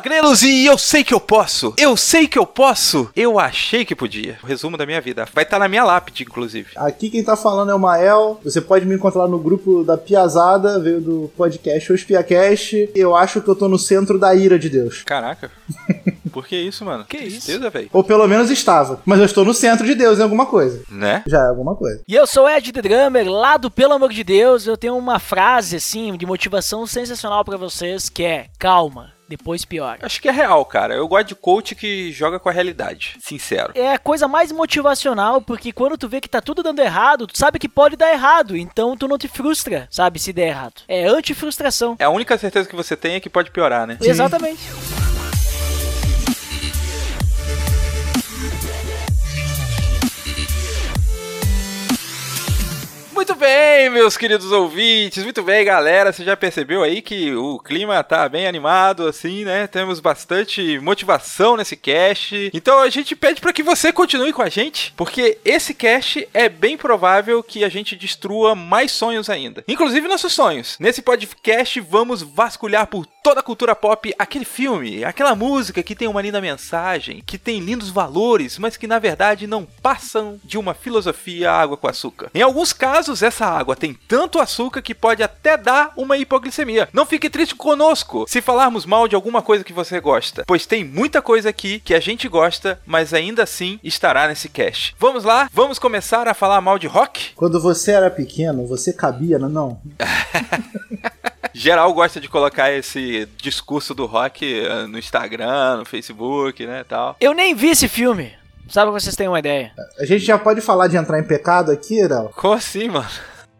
Aqui é o Léo Agrelos e eu sei que eu posso. Eu sei que eu posso. Eu achei que podia. O resumo da minha vida. Vai estar na minha lápide, inclusive. Aqui quem tá falando é o Mael. Você pode me encontrar no grupo da Piazada, veio do podcast Os Piacast. Eu acho que eu tô no centro da ira de Deus. Caraca. Por que isso, mano? Que Tristeza, velho. Ou pelo menos estava. Mas eu estou no centro de Deus em alguma coisa. Né? Já é alguma coisa. E eu sou Ed The Drummer, lá do Pelo Amor de Deus. Eu tenho uma frase, assim, de motivação sensacional pra vocês, que é calma, depois pior. Acho que é real, cara. Eu gosto de coach que joga com a realidade. Sincero. É a coisa mais motivacional, porque quando tu vê que tá tudo dando errado, tu sabe que pode dar errado, então tu não te frustra, sabe, se der errado. É anti-frustração. É a única certeza que você tem é que pode piorar, né? Exatamente. Muito bem, meus queridos ouvintes, muito bem, galera. Você já percebeu aí que o clima tá bem animado, assim, né? Temos bastante motivação nesse cast. Então a gente pede para que você continue com a gente, porque esse cast é bem provável que a gente destrua mais sonhos ainda. Inclusive nossos sonhos. Nesse podcast vamos vasculhar por toda a cultura pop aquele filme, aquela música que tem uma linda mensagem, que tem lindos valores, mas que na verdade não passam de uma filosofia água com açúcar. Em alguns casos, essa água tem tanto açúcar que pode até dar uma hipoglicemia. Não fique triste conosco se falarmos mal de alguma coisa que você gosta, pois tem muita coisa aqui que a gente gosta, mas ainda assim estará nesse cast. Vamos lá? Vamos começar a falar mal de rock? Quando você era pequeno, você cabia, não? não? Geral gosta de colocar esse discurso do rock eh, no Instagram, no Facebook, né, tal. Eu nem vi esse filme. Só pra vocês terem uma ideia. A gente já pode falar de entrar em pecado aqui, Léo? Como assim, mano?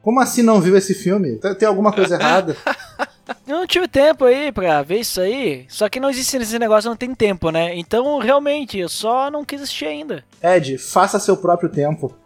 Como assim não viu esse filme? Tem- alguma coisa errada? Eu não tive tempo aí pra ver isso aí. Só que não existe esse negócio, não tem tempo, né? Então, realmente, eu só não quis assistir ainda. Ed, faça seu próprio tempo.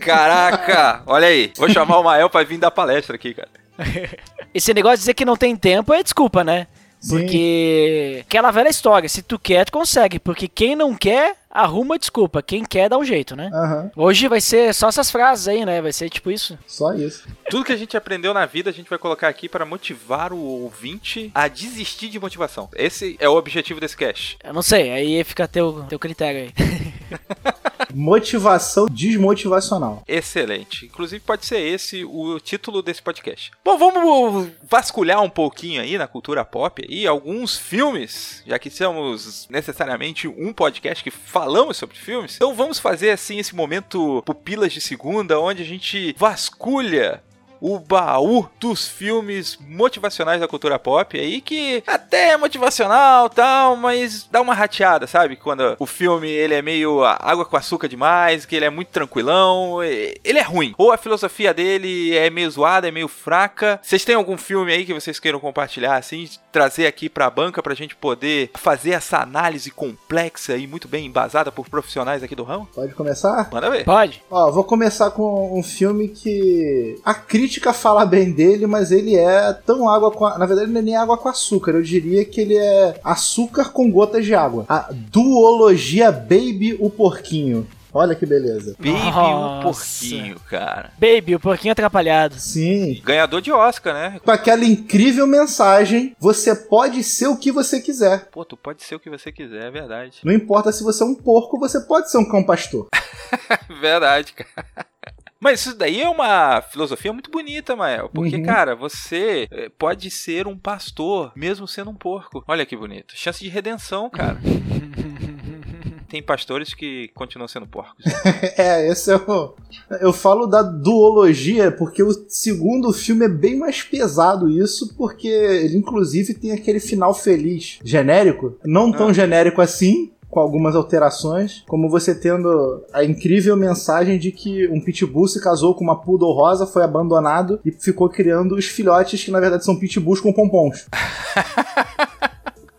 Caraca! Olha aí. Vou chamar o Mael pra vir dar palestra aqui, cara. Esse negócio de dizer que não tem tempo é desculpa, né? Sim. Porque aquela velha história, se tu quer, tu consegue. Porque quem não quer, arruma desculpa. Quem quer, dá um jeito, né? Aham, Hoje vai ser só essas frases aí, né? Vai ser tipo isso. só isso. Tudo que a gente aprendeu na vida, a gente vai colocar aqui para motivar o ouvinte a desistir de motivação. Esse é o objetivo desse cast. Eu não sei, aí fica teu, teu critério aí. Motivação desmotivacional. Excelente. Inclusive pode ser esse o título desse podcast. Bom, vamos vasculhar um pouquinho aí na cultura pop e alguns filmes, já que somos necessariamente um podcast que falamos sobre filmes. Então vamos fazer assim esse momento pupilas de segunda, onde a gente vasculha o baú dos filmes motivacionais da cultura pop aí, que até é motivacional tal, mas dá uma rateada, sabe? Quando o filme ele é meio água com açúcar demais, que ele é muito tranquilão, ele é ruim. Ou a filosofia dele é meio zoada, é meio fraca. Vocês têm algum filme aí que vocês queiram compartilhar, assim, trazer aqui pra banca pra gente poder fazer essa análise complexa e muito bem embasada por profissionais aqui do ramo? Pode começar? Manda ver. Pode? Ó, vou começar com um filme que a crítica fala bem dele, mas ele é tão água com. a- Na verdade, não é nem água com açúcar. Eu diria que ele é açúcar com gotas de água. A duologia Baby o Porquinho. Olha que beleza. Baby o Nossa. porquinho, cara. Baby, o porquinho atrapalhado. Sim. Ganhador de Oscar, né? Com aquela incrível mensagem: você pode ser o que você quiser. Pô, tu pode ser o que você quiser, é verdade. Não importa se você é um porco, você pode ser um cão pastor. verdade, cara. Mas isso daí é uma filosofia muito bonita, Mael. Porque, Uhum. cara, você eh, pode ser um pastor, mesmo sendo um porco. Olha que bonito. Chance de redenção, cara. Tem pastores que continuam sendo porcos. É, esse é o. Eu falo da duologia porque o segundo filme é bem mais pesado isso, porque ele inclusive tem aquele final feliz genérico, não tão Ah. genérico assim. Com algumas alterações, como você tendo a incrível mensagem de que um pitbull se casou com uma poodle rosa, foi abandonado e ficou criando os filhotes que na verdade são pitbulls com pompons.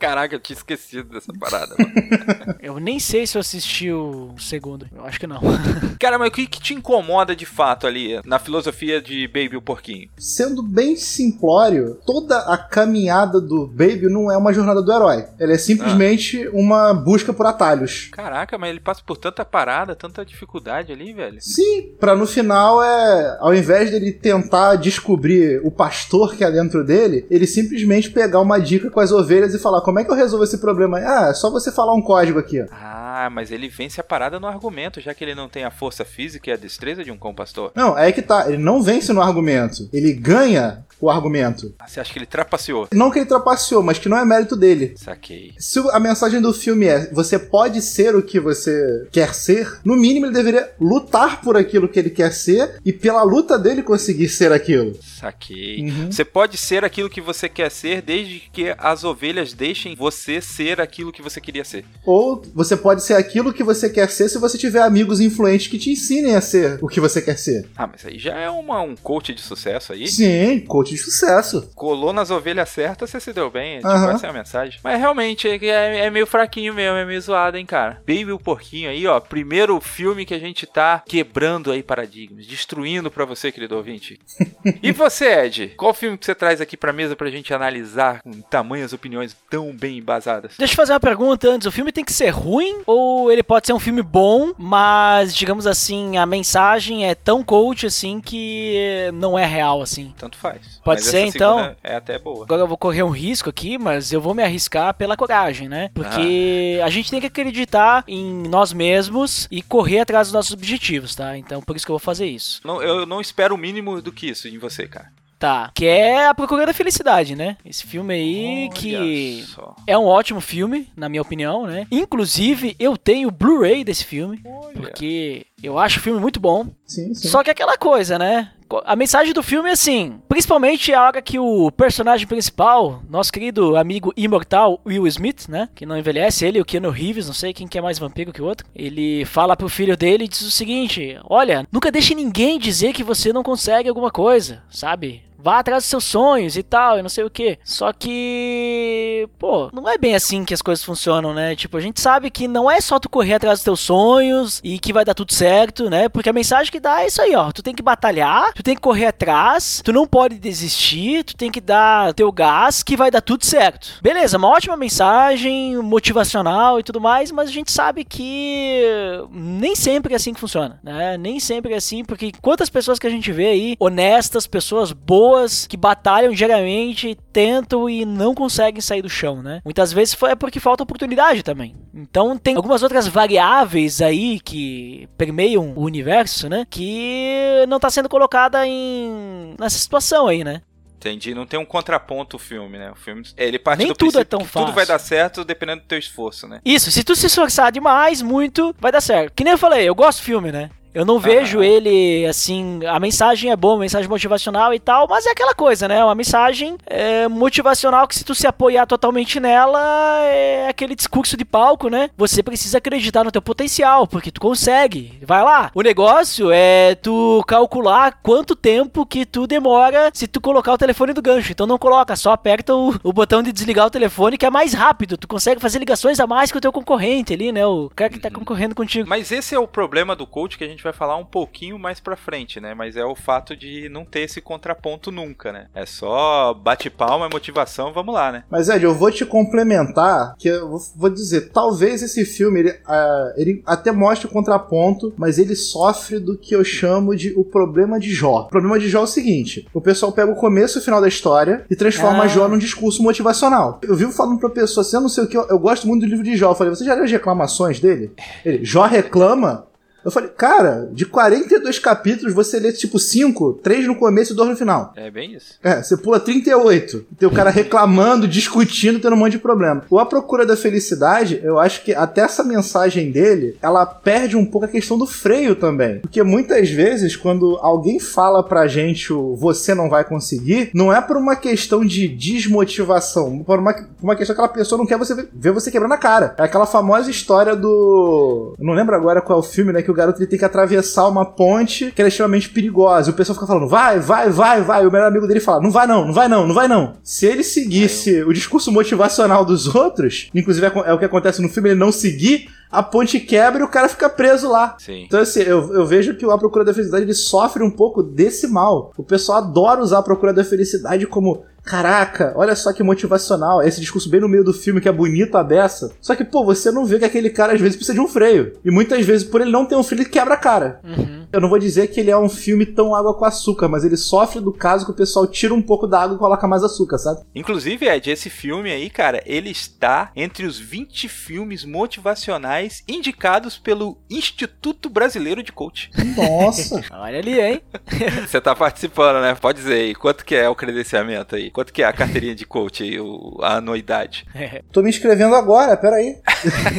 Caraca, eu tinha esquecido dessa parada. Mano. Eu nem sei se eu assisti o segundo. Eu acho que não. Cara, mas o que, que te incomoda de fato ali na filosofia de Baby o Porquinho? Sendo bem simplório, toda a caminhada do Baby não é uma jornada do herói. Ela é simplesmente uma busca por atalhos. Caraca, mas ele passa por tanta parada, tanta dificuldade ali, velho. Sim, pra no final é. Ao invés dele tentar descobrir o pastor que é dentro dele, ele simplesmente pegar uma dica com as ovelhas e falar: como é que eu resolvo esse problema? Ah, é só você falar um código aqui, ó. Ah, mas ele vence a parada no argumento, já que ele não tem a força física e a destreza de um cão pastor. Não, é que tá. Ele não vence no argumento. Ele ganha o argumento. Ah, você acha que ele trapaceou? Não que ele trapaceou, mas que não é mérito dele. Saquei. Se a mensagem do filme é você pode ser o que você quer ser, no mínimo ele deveria lutar por aquilo que ele quer ser e pela luta dele conseguir ser aquilo. Saquei. Uhum. Você pode ser aquilo que você quer ser desde que as ovelhas deixem você ser aquilo que você queria ser. Ou você pode ser aquilo que você quer ser se você tiver amigos influentes que te ensinem a ser o que você quer ser. Ah, mas aí já é uma, um coach de sucesso aí. Sim, coach de sucesso. Colou nas ovelhas certas, você se deu bem. Tipo, Aham. essa é a mensagem. Mas realmente é, é- é meio fraquinho mesmo, é meio zoado, hein, cara. Baby o Porquinho aí, ó. Primeiro filme que a gente tá quebrando aí paradigmas, destruindo pra você, querido ouvinte. e você, Ed? Qual filme que você traz aqui pra mesa pra gente analisar com tamanhas opiniões tão bem embasadas? Deixa eu fazer uma pergunta antes. O filme tem que ser ruim ou ele pode ser um filme bom, mas, digamos assim, a mensagem é tão coach assim que não é real assim? Tanto faz. Pode Mas ser, então? É até boa. Agora eu vou correr um risco aqui, mas eu vou me arriscar pela coragem, né? Porque a gente tem que acreditar em nós mesmos e correr atrás dos nossos objetivos, tá? Então por isso que eu vou fazer isso. Não, eu não espero o mínimo do que isso em você, cara. Tá. Que é A Procura da Felicidade, né? Esse filme aí Olha que. só. É um ótimo filme, na minha opinião, né? Inclusive, eu tenho o Blu-ray desse filme, Olha. porque eu acho o filme muito bom. Sim, sim. Só que é aquela coisa, né? A mensagem do filme é assim, principalmente a hora que o personagem principal, nosso querido amigo imortal Will Smith, né, que não envelhece, ele e o Keanu Reeves, não sei quem que é mais vampiro que o outro, ele fala pro filho dele e diz o seguinte: "Olha, nunca deixe ninguém dizer que você não consegue alguma coisa, sabe? Vá atrás dos seus sonhos e tal, e não sei o que. Só que, pô, não é bem assim que as coisas funcionam, né? Tipo, a gente sabe que não é só tu correr atrás dos teus sonhos e que vai dar tudo certo, né? Porque a mensagem que dá é isso aí, ó. Tu tem que batalhar, tu tem que correr atrás, tu não pode desistir, tu tem que dar teu gás que vai dar tudo certo. Beleza, uma ótima mensagem, motivacional e tudo mais, mas a gente sabe que nem sempre é assim que funciona, né? Nem sempre é assim, porque quantas pessoas que a gente vê aí, honestas, pessoas boas, que batalham diariamente, tentam e não conseguem sair do chão, né? Muitas vezes foi é porque falta oportunidade também. Então tem algumas outras variáveis aí que permeiam o universo, né? Que não tá sendo colocada em nessa situação aí, né? Entendi. Não tem um contraponto o filme, né? O filme, ele parte Nem do tudo é tão que fácil. tudo vai dar certo dependendo do teu esforço, né? Isso, se tu se esforçar demais, muito, vai dar certo. Que nem eu falei, eu gosto do filme, né? Eu não vejo ele assim. A mensagem é boa, mensagem motivacional e tal, mas é aquela coisa, né? Uma mensagem é, motivacional que, se tu se apoiar totalmente nela, é aquele discurso de palco, né? Você precisa acreditar no teu potencial, porque tu consegue. Vai lá. O negócio é tu calcular quanto tempo que tu demora se tu colocar o telefone do gancho. Então não coloca, só aperta o, o botão de desligar o telefone que é mais rápido. Tu consegue fazer ligações a mais que o teu concorrente ali, né? O cara que tá concorrendo contigo. Mas esse é o problema do coach que a gente vai falar um pouquinho mais pra frente, né? Mas é o fato de não ter esse contraponto nunca, né? É só bate palma, motivação, vamos lá, né? Mas Ed, eu vou te complementar, que eu vou- dizer, talvez esse filme ele, ah, ele até mostre o contraponto, mas ele sofre do que eu chamo de o problema de Jó. O problema de Jó é o seguinte: o pessoal pega o começo e o final da história e transforma Ah. Jó num discurso motivacional. Eu vivo falando pra pessoa assim, eu não sei o que, eu, eu gosto muito do livro de Jó. Eu falei, você já leu as reclamações dele? Ele, Jó reclama. Eu falei, cara, de 42 capítulos você lê tipo 5, 3 no começo e 2 no final. É bem isso. É, você pula 38. Tem o cara reclamando, discutindo, tendo um monte de problema. O A Procura da Felicidade, eu acho que até essa mensagem dele, ela perde um pouco a questão do freio também. Porque muitas vezes, quando alguém fala pra gente o você não vai conseguir, não é por uma questão de desmotivação, por uma, por uma questão que aquela pessoa não quer você ver, ver você quebrando a cara. É aquela famosa história do. Eu não lembro agora qual é o filme, né? Que o garoto ele tem que atravessar uma ponte que é extremamente perigosa. E o pessoal fica falando, vai, vai, vai, vai. E o melhor amigo dele fala, não vai não, não vai não, não vai não. Se ele seguisse o discurso motivacional dos outros, inclusive é, é o que acontece no filme, ele não seguir, a ponte quebra e o cara fica preso lá. Sim. Então, assim, eu, eu vejo que o A Procura da Felicidade ele sofre um pouco desse mal. O pessoal adora usar a Procura da Felicidade como Caraca, olha só que motivacional. Esse discurso bem no meio do filme que é bonito a beça. Só que, pô, você não vê que aquele cara às vezes precisa de um freio. E muitas vezes, por ele não ter um freio, ele quebra a cara. Uhum. Eu não vou dizer que ele é um filme tão água com açúcar, mas ele sofre do caso que o pessoal tira um pouco da água e coloca mais açúcar, sabe? Inclusive, Ed, esse filme aí, cara, ele está entre os 20 filmes motivacionais indicados pelo Instituto Brasileiro de Coach. Nossa! olha ali, hein? Você tá participando, né? Pode dizer aí, quanto que é o credenciamento aí? Quanto que é a carteirinha de coach aí, o, a anuidade? Tô me inscrevendo agora, peraí.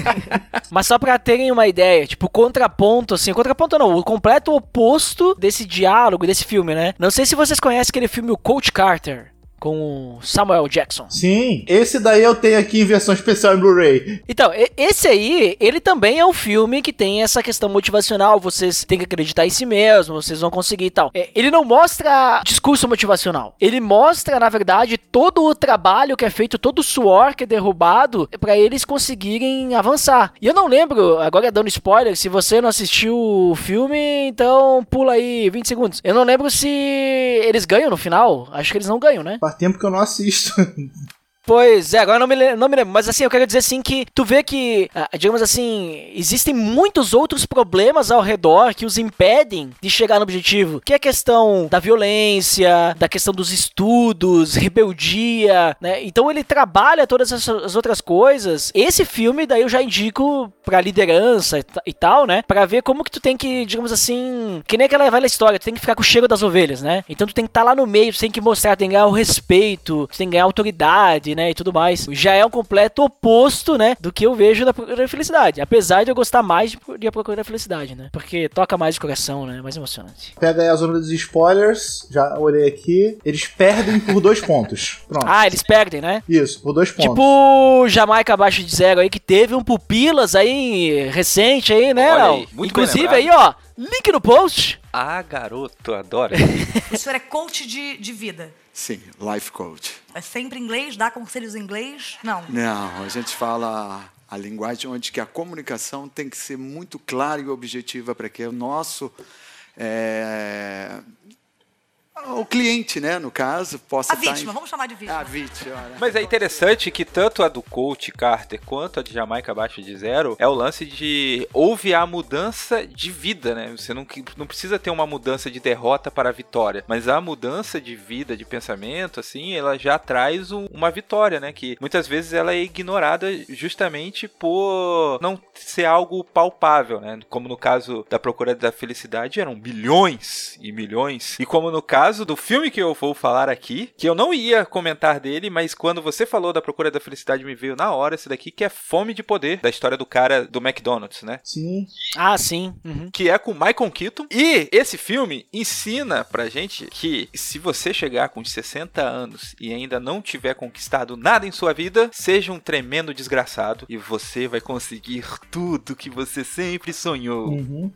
Mas só pra terem uma ideia, tipo, contraponto, assim, contraponto não, o completo oposto desse diálogo, desse filme, né? Não sei se vocês conhecem aquele filme O Coach Carter com Samuel Jackson. Sim, esse daí eu tenho aqui em versão especial em Blu-ray. Então, esse aí, ele também é um filme que tem essa questão motivacional, vocês têm que acreditar em si mesmo, vocês vão conseguir e tal. É, ele não mostra discurso motivacional. Ele mostra, na verdade, todo o trabalho que é feito, todo o suor que é derrubado para eles conseguirem avançar. E eu não lembro, agora dando spoiler, se você não assistiu o filme, então pula aí 20 segundos. Eu não lembro se eles ganham no final. Acho que eles não ganham, né? Tempo que eu não assisto. Pois é, agora não me, não me lembro. Mas assim, eu quero dizer assim que tu vê que, ah, digamos assim, existem muitos outros problemas ao redor que os impedem de chegar no objetivo. Que é a questão da violência, da questão dos estudos, rebeldia, né? Então ele trabalha todas essas outras coisas. Esse filme, daí eu já indico pra liderança e tal, né? Pra ver como que tu tem que, digamos assim, que nem aquela velha história, tu tem que ficar com o cheiro das ovelhas, né? Então tu tem que estar tá lá no meio, tu tem que mostrar, tem que ganhar o respeito, tu tem que ganhar autoridade, né, e tudo mais. Já é um completo oposto, né, do que eu vejo da Procura da Felicidade. Apesar de eu gostar mais de, de A Procura da Felicidade, né, porque toca mais de coração, né, mais emocionante. Pega aí a zona dos spoilers, já olhei aqui. Eles perdem por dois pontos. Pronto. Ah, eles perdem, né? Isso, por dois pontos. Tipo Jamaica abaixo de zero aí, que teve um pupilas aí recente aí, né, Olha aí, muito Inclusive aí, ó, link no post. Ah, garoto, adoro. o senhor é coach de, de vida? Sim, life coach. É sempre inglês? Dá conselhos em inglês? Não. Não, a gente fala a linguagem onde que a comunicação tem que ser muito clara e objetiva para que o nosso é, o cliente, né, no caso, possa A vítima, em... vamos chamar de vítima. A vítima. Né? Mas é interessante que tanto a do coach Carter quanto a de Jamaica abaixo de zero é o lance de houve a mudança de vida, né? Você não, não precisa ter uma mudança de derrota para a vitória, mas a mudança de vida, de pensamento, assim, ela já traz um, uma vitória, né? Que muitas vezes ela é ignorada justamente por não ser algo palpável, né? Como no caso da Procura da Felicidade eram milhões e milhões, e como no caso caso do filme que eu vou falar aqui, que eu não ia comentar dele, mas quando você falou da Procura da Felicidade me veio na hora esse daqui, que é Fome de Poder, da história do cara do McDonald's, né? Sim. Ah, sim. Uhum. Que é com Michael Keaton. E esse filme ensina pra gente que se você chegar com 60 anos e ainda não tiver conquistado nada em sua vida, seja um tremendo desgraçado e você vai conseguir tudo que você sempre sonhou. Uhum.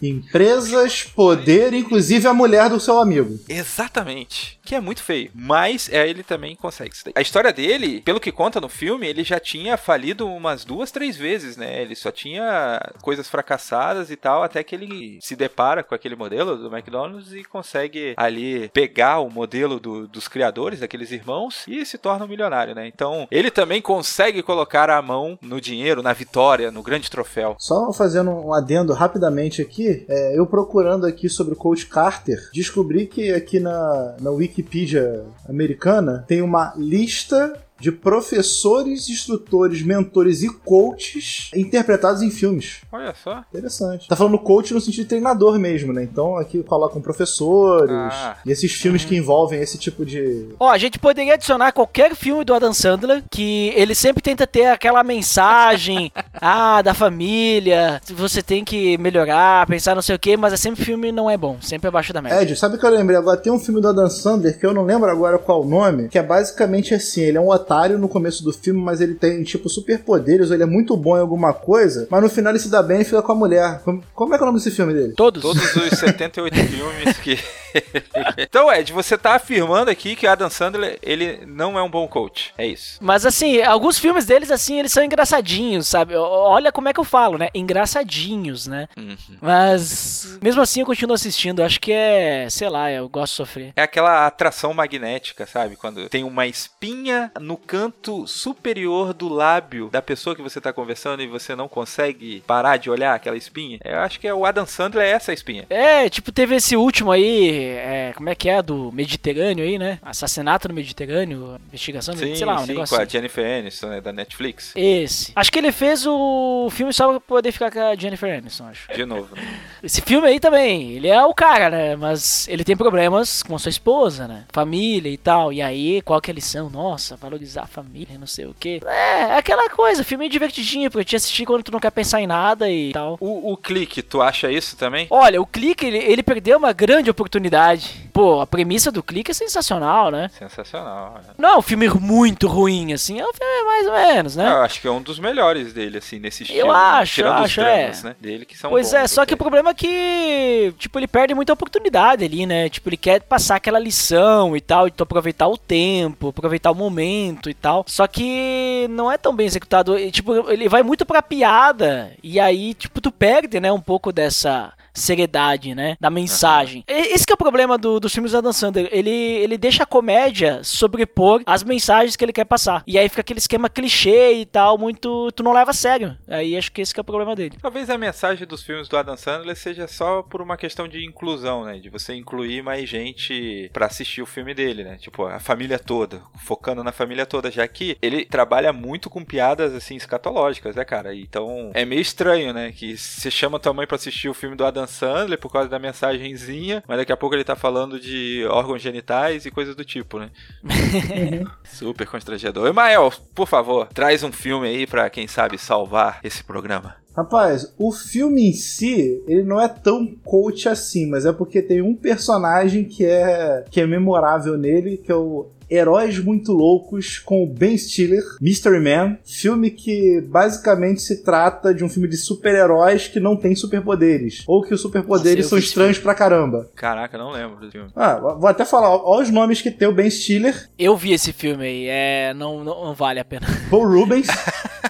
Empresas, poder, inclusive a mulher do seu amigo. Exatamente. Que é muito feio. Mas é, ele também consegue isso daí. A história dele, pelo que conta no filme, ele já tinha falido umas duas, três vezes, né? Ele só tinha coisas fracassadas e tal, até que ele se depara com aquele modelo do McDonald's e consegue ali pegar o modelo do, dos criadores, daqueles irmãos, e se torna um milionário, né? Então, ele também consegue colocar a mão no dinheiro, na vitória, no grande troféu. Só fazendo um adendo rapidamente aqui, é, eu procurando aqui sobre o Coach Carter, descobri que aqui na, na Wikipedia americana tem uma lista de professores, instrutores, mentores e coaches interpretados em filmes. Olha só. Interessante. Tá falando coach no sentido de treinador mesmo, né? Então aqui colocam professores ah. e esses filmes que envolvem esse tipo de. Ó, a gente poderia adicionar qualquer filme do Adam Sandler que ele sempre tenta ter aquela mensagem ah, da família, você tem que melhorar, pensar não sei o que, mas é sempre filme não é bom, sempre abaixo da média. Ed, sabe o que eu lembrei agora? Tem um filme do Adam Sandler que eu não lembro agora qual o nome, que é basicamente assim: ele é um hotel otário no começo do filme, mas ele tem, tipo, superpoderes, ou ele é muito bom em alguma coisa, mas no final ele se dá bem e fica com a mulher. Como, como é que é o nome desse filme dele? Todos. Todos os 78 filmes que. então, Ed, você tá afirmando aqui que Adam Sandler, ele não é um bom coach. É isso. Mas assim, alguns filmes deles, assim, eles são engraçadinhos, sabe? Olha como é que eu falo, né? Engraçadinhos, né? Uhum. Mas mesmo assim eu continuo assistindo. Acho que é, sei lá, eu gosto de sofrer. É aquela atração magnética, sabe? Quando tem uma espinha no canto superior do lábio da pessoa que você tá conversando e você não consegue parar de olhar aquela espinha. Eu acho que é o Adam Sandler é essa espinha. É, tipo, teve esse último aí, é, como é que é? Do Mediterrâneo aí, né? Assassinato no Mediterrâneo, investigação, Sim, sei lá, um sim, negócio com a assim. Jennifer Aniston, né, da Netflix. Esse. Acho que ele fez o filme só pra poder ficar com a Jennifer Aniston, acho. De novo. né? Esse filme aí também, ele é o cara, né? Mas ele tem problemas com sua esposa, né? Família e tal. E aí, qual que é a lição? Nossa, valorizar a família, não sei o quê. É, aquela coisa, filme divertidinho, pra te assistir quando tu não quer pensar em nada e tal. O, o clique, tu acha isso também? Olha, o Clique, ele, ele perdeu uma grande oportunidade. Pô, a premissa do Clique é sensacional, né? Sensacional. né? Não é um filme muito ruim, assim, é um filme mais ou menos, né? Eu acho que é um dos melhores dele, assim, nesse estilo. né? acho, Tirando eu os acho, dramas, é. né? Dele que são Pois bons, é, só que o problema é que, tipo, ele perde muita oportunidade ali, né? Tipo, ele quer passar aquela lição e tal, então aproveitar o tempo, aproveitar o momento e tal. Só que não é tão bem executado. E, tipo, ele vai muito pra piada. E aí, tipo, tu perde, né, um pouco dessa seriedade, né? Da mensagem. Esse que é o problema do, dos filmes da Adam Sandler. Ele, ele deixa a comédia sobrepor as mensagens que ele quer passar. E aí fica aquele esquema clichê e tal, muito. Tu não leva a sério. Aí acho que esse que é o problema dele. Talvez a mensagem dos filmes do Adam Sandler seja só por uma questão de inclusão, né? De você incluir mais gente pra assistir o filme dele, né? Tipo, a família toda, focando na família toda, já que ele trabalha muito com piadas, assim, escatológicas, né, cara? Então, é meio estranho, né? Que você chama tua mãe pra assistir o filme do Adam Sandler por causa da mensagenzinha, mas daqui a pouco ele tá falando de órgãos genitais e coisas do tipo, né? Super constrangedor. Emael, por favor, traz um filme aí pra, quem sabe, salvar esse programa. Rapaz, o filme em si, ele não é tão coach assim, mas é porque tem um personagem que é que é memorável nele, que é o Heróis Muito Loucos com o Ben Stiller, Mystery Man, filme que basicamente se trata de um filme de super-heróis que não tem superpoderes, ou que os superpoderes são estranhos pra caramba. Caraca, não lembro do filme. Ah, vou até falar, olha os nomes que tem o Ben Stiller, Eu vi esse filme aí, é. Não, não, não vale a pena. Paul Rubens,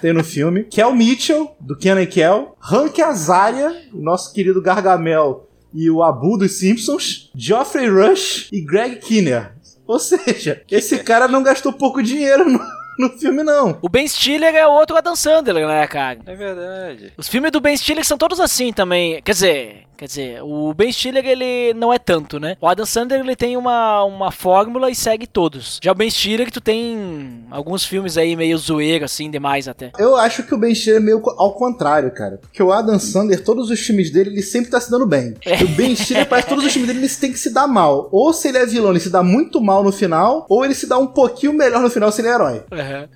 tem no filme, Kel Mitchell, do Kenan Kel, Hank Azaria, o nosso querido Gargamel e o Abu dos Simpsons, Geoffrey Rush e Greg Kinnear. Ou seja, esse cara não gastou pouco dinheiro no, no filme, não. O Ben Stiller é outro Adam Sandler, né, cara? É verdade. Os filmes do Ben Stiller são todos assim também. Quer dizer, quer dizer, o Ben Stiller ele não é tanto, né? O Adam Sandler ele tem uma, uma fórmula e segue todos. Já o Ben Stiller que tu tem alguns filmes aí meio zoeiro assim demais até. Eu acho que o Ben Stiller é meio ao contrário, cara. Porque o Adam Sandler, todos os filmes dele, ele sempre tá se dando bem. E o Ben Stiller, parece que todos os filmes dele, ele tem que se dar mal. Ou se ele é vilão, ele se dá muito mal no final, ou ele se dá um pouquinho melhor no final se ele é herói.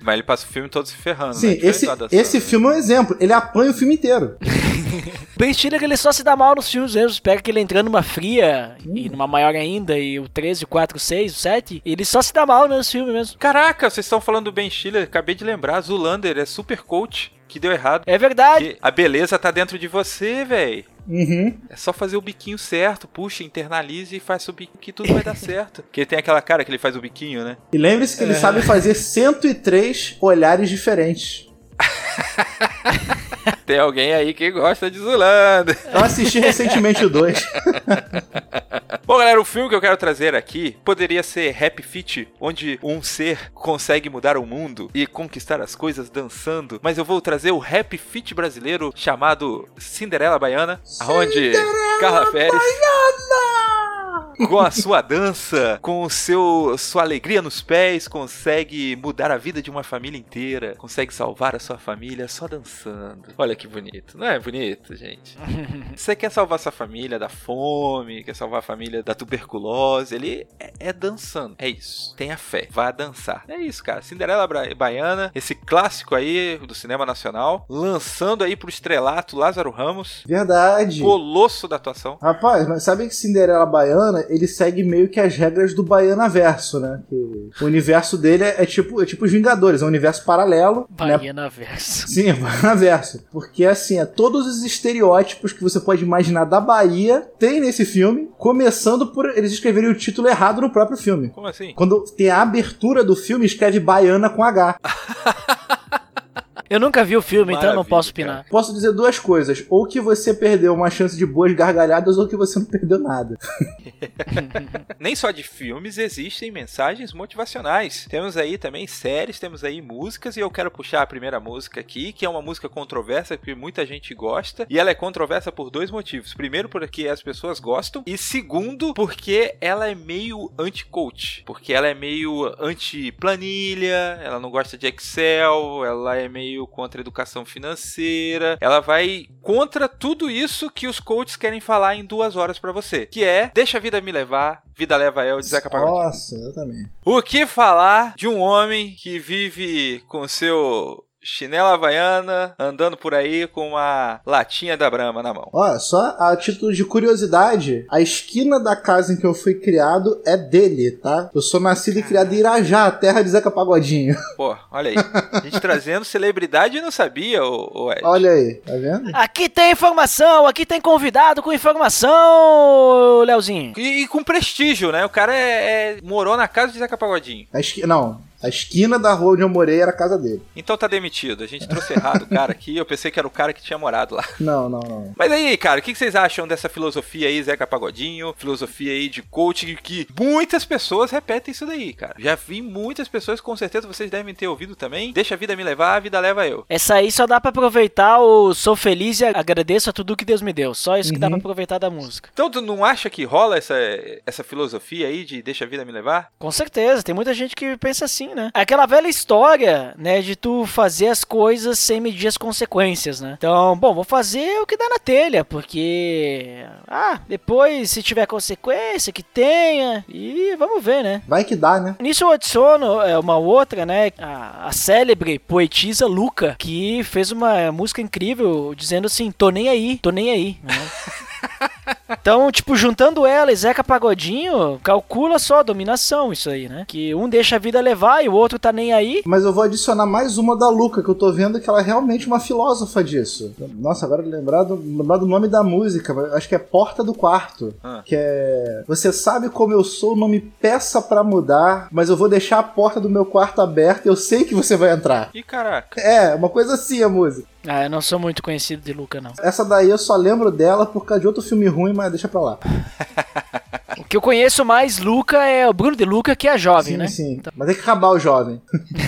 Mas ele passa o filme todo se ferrando. Sim, né? Esse, esse filme é um exemplo. Ele apanha o filme inteiro. O Ben Stiller ele só se dá mal nos filmes mesmo. Pega que ele entrando numa fria e numa maior ainda, e o 13, o 4, o 6, o 7, ele só se dá mal nos filmes mesmo. Caraca, vocês estão falando do Ben Stiller, acabei de lembrar. Zulander é super coach, que deu errado. É verdade. A beleza tá dentro de você, véi. Uhum. É só fazer o biquinho certo, puxa, internalize e faz o biquinho que tudo vai dar certo. Porque ele tem aquela cara que ele faz o biquinho, né? E lembre-se que ele sabe fazer 103 olhares diferentes. Tem alguém aí que gosta de Zulander. Eu assisti recentemente o 2. Bom, galera, o filme que eu quero trazer aqui poderia ser Happy Feet, onde um ser consegue mudar o mundo e conquistar as coisas dançando, mas eu vou trazer o Happy Feet brasileiro chamado Cinderela Baiana, aonde Carla Pérez com a sua dança, com o seu sua alegria nos pés, consegue mudar a vida de uma família inteira, consegue salvar a sua família só dançando. Olha que bonito, não é bonito, gente? Você quer salvar sua família da fome, quer salvar a família da tuberculose, ele é, é dançando. É isso. Tenha fé, vá dançar. É isso, cara. Cinderela Baiana, esse clássico aí do cinema nacional, lançando aí pro estrelato Lázaro Ramos, Verdade. colosso da atuação. Rapaz, mas sabe que Cinderela Baiana, ele segue meio que as regras do Baiana Verso, né? Que o universo dele é, é tipo, é tipo os Vingadores, é um universo paralelo. né? Baiana Verso. Sim, é Baiana Verso. Porque assim, é todos os estereótipos que você pode imaginar da Bahia tem nesse filme, começando por eles escreverem o título errado no próprio filme. Como assim? Quando tem a abertura do filme, escreve Baiana com H. Eu nunca vi o filme, então eu não Maravilha, posso cara. opinar. Posso dizer duas coisas: ou que você perdeu uma chance de boas gargalhadas, ou que você não perdeu nada. Nem só de filmes existem mensagens motivacionais. Temos aí também séries, temos aí músicas, e eu quero puxar a primeira música aqui, que é uma música controversa, que muita gente gosta, e ela é controversa por dois motivos. Primeiro, porque as pessoas gostam, e segundo, porque ela é meio anti-coach. Porque ela é meio anti-planilha, ela não gosta de Excel, ela é meio contra a educação financeira, ela vai contra tudo isso que os coaches querem falar em duas horas pra você, que é deixa a vida me levar, vida leva eu, de Zeca Pagodinho. Nossa, exatamente. O que falar de um homem que vive com seu chinela havaiana, andando por aí com uma latinha da Brahma na mão? Olha, só a título de curiosidade, a esquina da casa em que eu fui criado é dele, tá? Eu sou nascido e criado em Irajá, terra de Zeca Pagodinho. Pô, olha aí. A gente trazendo celebridade e não sabia, ô, ô Ed. Olha aí, tá vendo? Aqui tem informação, aqui tem convidado com informação, Leozinho. E, e com prestígio, né? O cara é, é- morou na casa de Zeca Pagodinho. A esqui... Não, a esquina da rua onde eu morei era a casa dele. Então tá demitido. A gente trouxe errado o cara aqui. Eu pensei que era o cara que tinha morado lá. Não, não, não. Mas aí, cara, o que vocês acham dessa filosofia aí, Zeca Pagodinho? Filosofia aí de coaching que muitas pessoas repetem isso daí, cara. Já vi muitas pessoas, com certeza vocês devem ter ouvido também. Deixa a vida me levar, a vida leva eu. Essa aí só dá pra aproveitar o sou feliz e agradeço a tudo que Deus me deu. Só isso que dá pra aproveitar da música. Então tu não acha que rola essa, essa filosofia aí de deixa a vida me levar? Com certeza, tem muita gente que pensa assim, né? Aquela velha história, né, de tu fazer as coisas sem medir as consequências, né? Então, bom, vou fazer o que dá na telha, porque ah, depois se tiver consequência que tenha e vamos ver, né? Vai que dá, né? Nisso eu adiciono é, uma outra, né? A, a célebre poetisa Luca, que fez uma música incrível dizendo assim: tô nem aí, tô nem aí. né? Então, tipo, juntando ela e Zeca Pagodinho, calcula só a dominação isso aí, né? Que um deixa a vida levar e o outro tá nem aí. Mas eu vou adicionar mais uma da Luca, que eu tô vendo que ela é realmente uma filósofa disso. Nossa, agora lembrar do, lembrar do nome da música, acho que é Porta do Quarto. Ah. Que é. Você sabe como eu sou, não me peça pra mudar, mas eu vou deixar a porta do meu quarto aberta e eu sei que você vai entrar. Ih, caraca. É, uma coisa assim a música. Ah, eu não sou muito conhecido de Luca, não. Essa daí eu só lembro dela por causa de outro filme ruim, mas deixa pra lá. O que eu conheço mais Luca é o Bruno de Luca, que é jovem, sim, né? sim. Mas tem que acabar o jovem.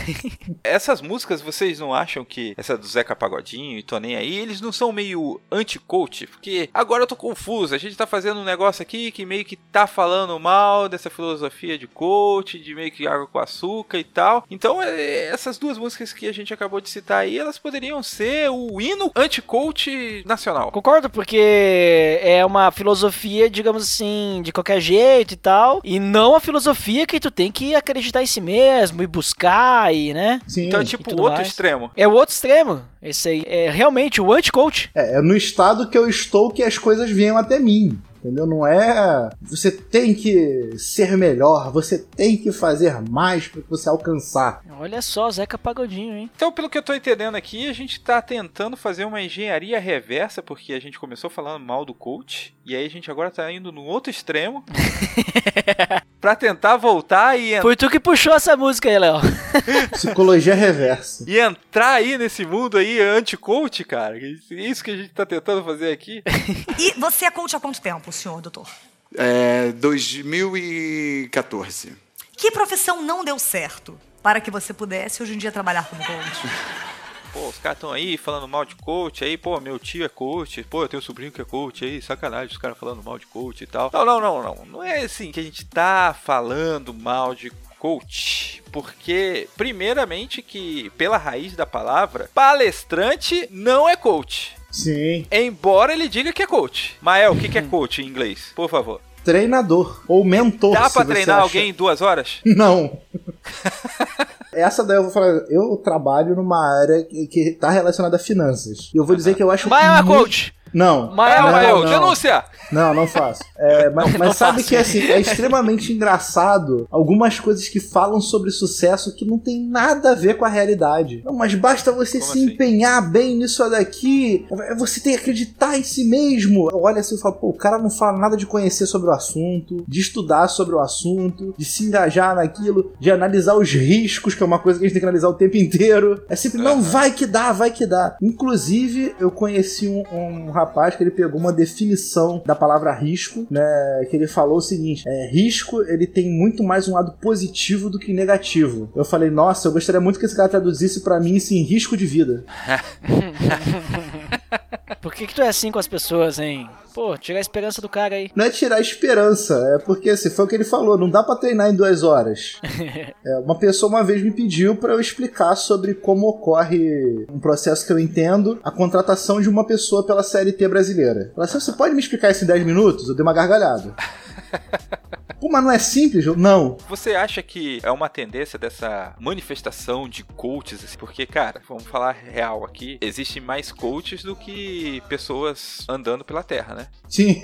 Essas músicas, vocês não acham que essa do Zeca Pagodinho e Tô Nem Aí, eles não são meio anti-coach? Porque agora eu tô confuso. A gente tá fazendo um negócio aqui que meio que tá falando mal dessa filosofia de coach, de meio que água com açúcar e tal. Então, é, essas duas músicas que a gente acabou de citar aí, elas poderiam ser o hino anti-coach nacional. Concordo, porque é uma filosofia, digamos assim, de qualquer jeito e tal, e não a filosofia que tu tem que acreditar em si mesmo e buscar e, né? Sim. Então é tipo tudo outro mais. extremo. É o outro extremo. Esse aí é realmente o anti-coach. É, é no estado que eu estou que as coisas venham até mim. Entendeu? Não é. Você tem que ser melhor, você tem que fazer mais para você alcançar. Olha só, Zeca Pagodinho, hein? Então, pelo que eu tô entendendo aqui, a gente tá tentando fazer uma engenharia reversa, porque a gente começou falando mal do coach, e aí a gente agora tá indo no outro extremo pra tentar voltar e, Foi tu que puxou essa música aí, Léo. Psicologia reversa. e entrar aí nesse mundo aí anti-coach, cara. Isso- Isso que a gente tá tentando fazer aqui. E você é coach há quanto tempo, senhor doutor? É, 2014. Que profissão não deu certo para que você pudesse hoje em dia trabalhar como coach? Pô, os caras estão aí falando mal de coach, aí, pô, meu tio é coach, pô, eu tenho um sobrinho que é coach, aí, sacanagem, os caras falando mal de coach e tal. Não, não, não, não. Não é assim que a gente tá falando mal de coach. Porque, primeiramente, que pela raiz da palavra, palestrante não é coach. Sim. Embora ele diga que é coach. Mael, o que, que é coach em inglês? Por favor. Treinador. Ou mentor. Dá se pra você treinar acha- alguém em duas horas? Não. Essa daí eu vou falar. Eu trabalho numa área que, que tá relacionada a finanças. E eu vou dizer que eu acho. Vai lá, muito- coach! Não. Mael, não, Mael, não. denúncia! Não, não faço. É, mas Não mas sabe faço. que assim, é extremamente engraçado algumas coisas que falam sobre sucesso que não tem nada a ver com a realidade. Não, mas basta você Como se assim? empenhar bem nisso daqui. Você tem que acreditar em si mesmo. Olha assim e fala, pô, o cara não fala nada de conhecer sobre o assunto, de estudar sobre o assunto, de se engajar naquilo, de analisar os riscos, que é uma coisa que a gente tem que analisar o tempo inteiro. É sempre, não, vai que dá, vai que dá. Inclusive, eu conheci um, um rapaz que ele pegou uma definição da palavra risco, né? Que ele falou o seguinte: é, risco ele tem muito mais um lado positivo do que negativo. Eu falei, nossa, eu gostaria muito que esse cara traduzisse pra mim isso em risco de vida. Por que, que tu é assim com as pessoas, hein? Pô, tira a esperança do cara aí. Não é tirar a esperança, é porque assim, foi o que ele falou, não dá pra treinar em duas horas. É, uma pessoa uma vez me pediu pra eu explicar sobre como ocorre um processo que eu entendo, a contratação de uma pessoa pela CLT brasileira. Ela disse, você pode me explicar isso em 10 minutos? Eu dei uma gargalhada. Pô, mas não é simples? Não. Você acha que é uma tendência dessa manifestação de coaches? assim? Porque, cara, vamos falar real aqui. Existem mais coaches do que pessoas andando pela Terra, né? Sim.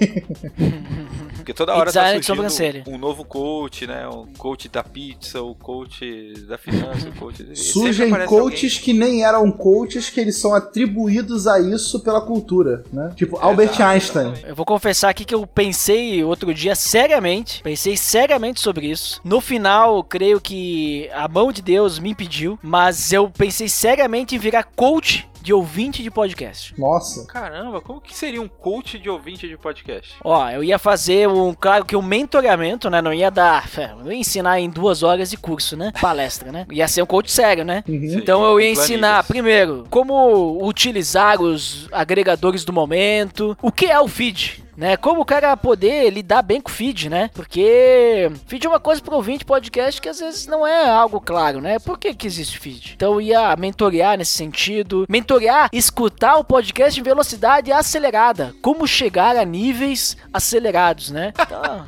Porque toda hora tá design surgindo um novo coach, né? Um coach da pizza, o coach da finança, o coach... Surgem coaches que nem eram coaches, que eles são atribuídos a isso pela cultura, né? Tipo, Albert Exato, Einstein. exatamente. Eu vou confessar aqui que eu pensei outro dia seriamente, pensei seriamente sobre isso. No final, creio que a mão de Deus me impediu, mas eu pensei seriamente em virar coach de ouvinte de podcast. Nossa. Caramba, como que seria um coach de ouvinte de podcast? Ó, eu ia fazer um, claro que um mentoramento, né? Não ia dar, não ia ensinar em duas horas de curso, né? Palestra, né? Ia ser um coach sério, né? Uhum. Sim, Então eu ia ensinar, planilhas. primeiro, como utilizar os agregadores do momento, o que é o feed. Né? Como o cara poder lidar bem com o feed, né? Porque feed é uma coisa para ouvinte podcast que às vezes não é algo claro, né? Por que, que existe feed? Então ia mentorear nesse sentido. Mentorear, escutar o podcast em velocidade acelerada. Como chegar a níveis acelerados, né? Então,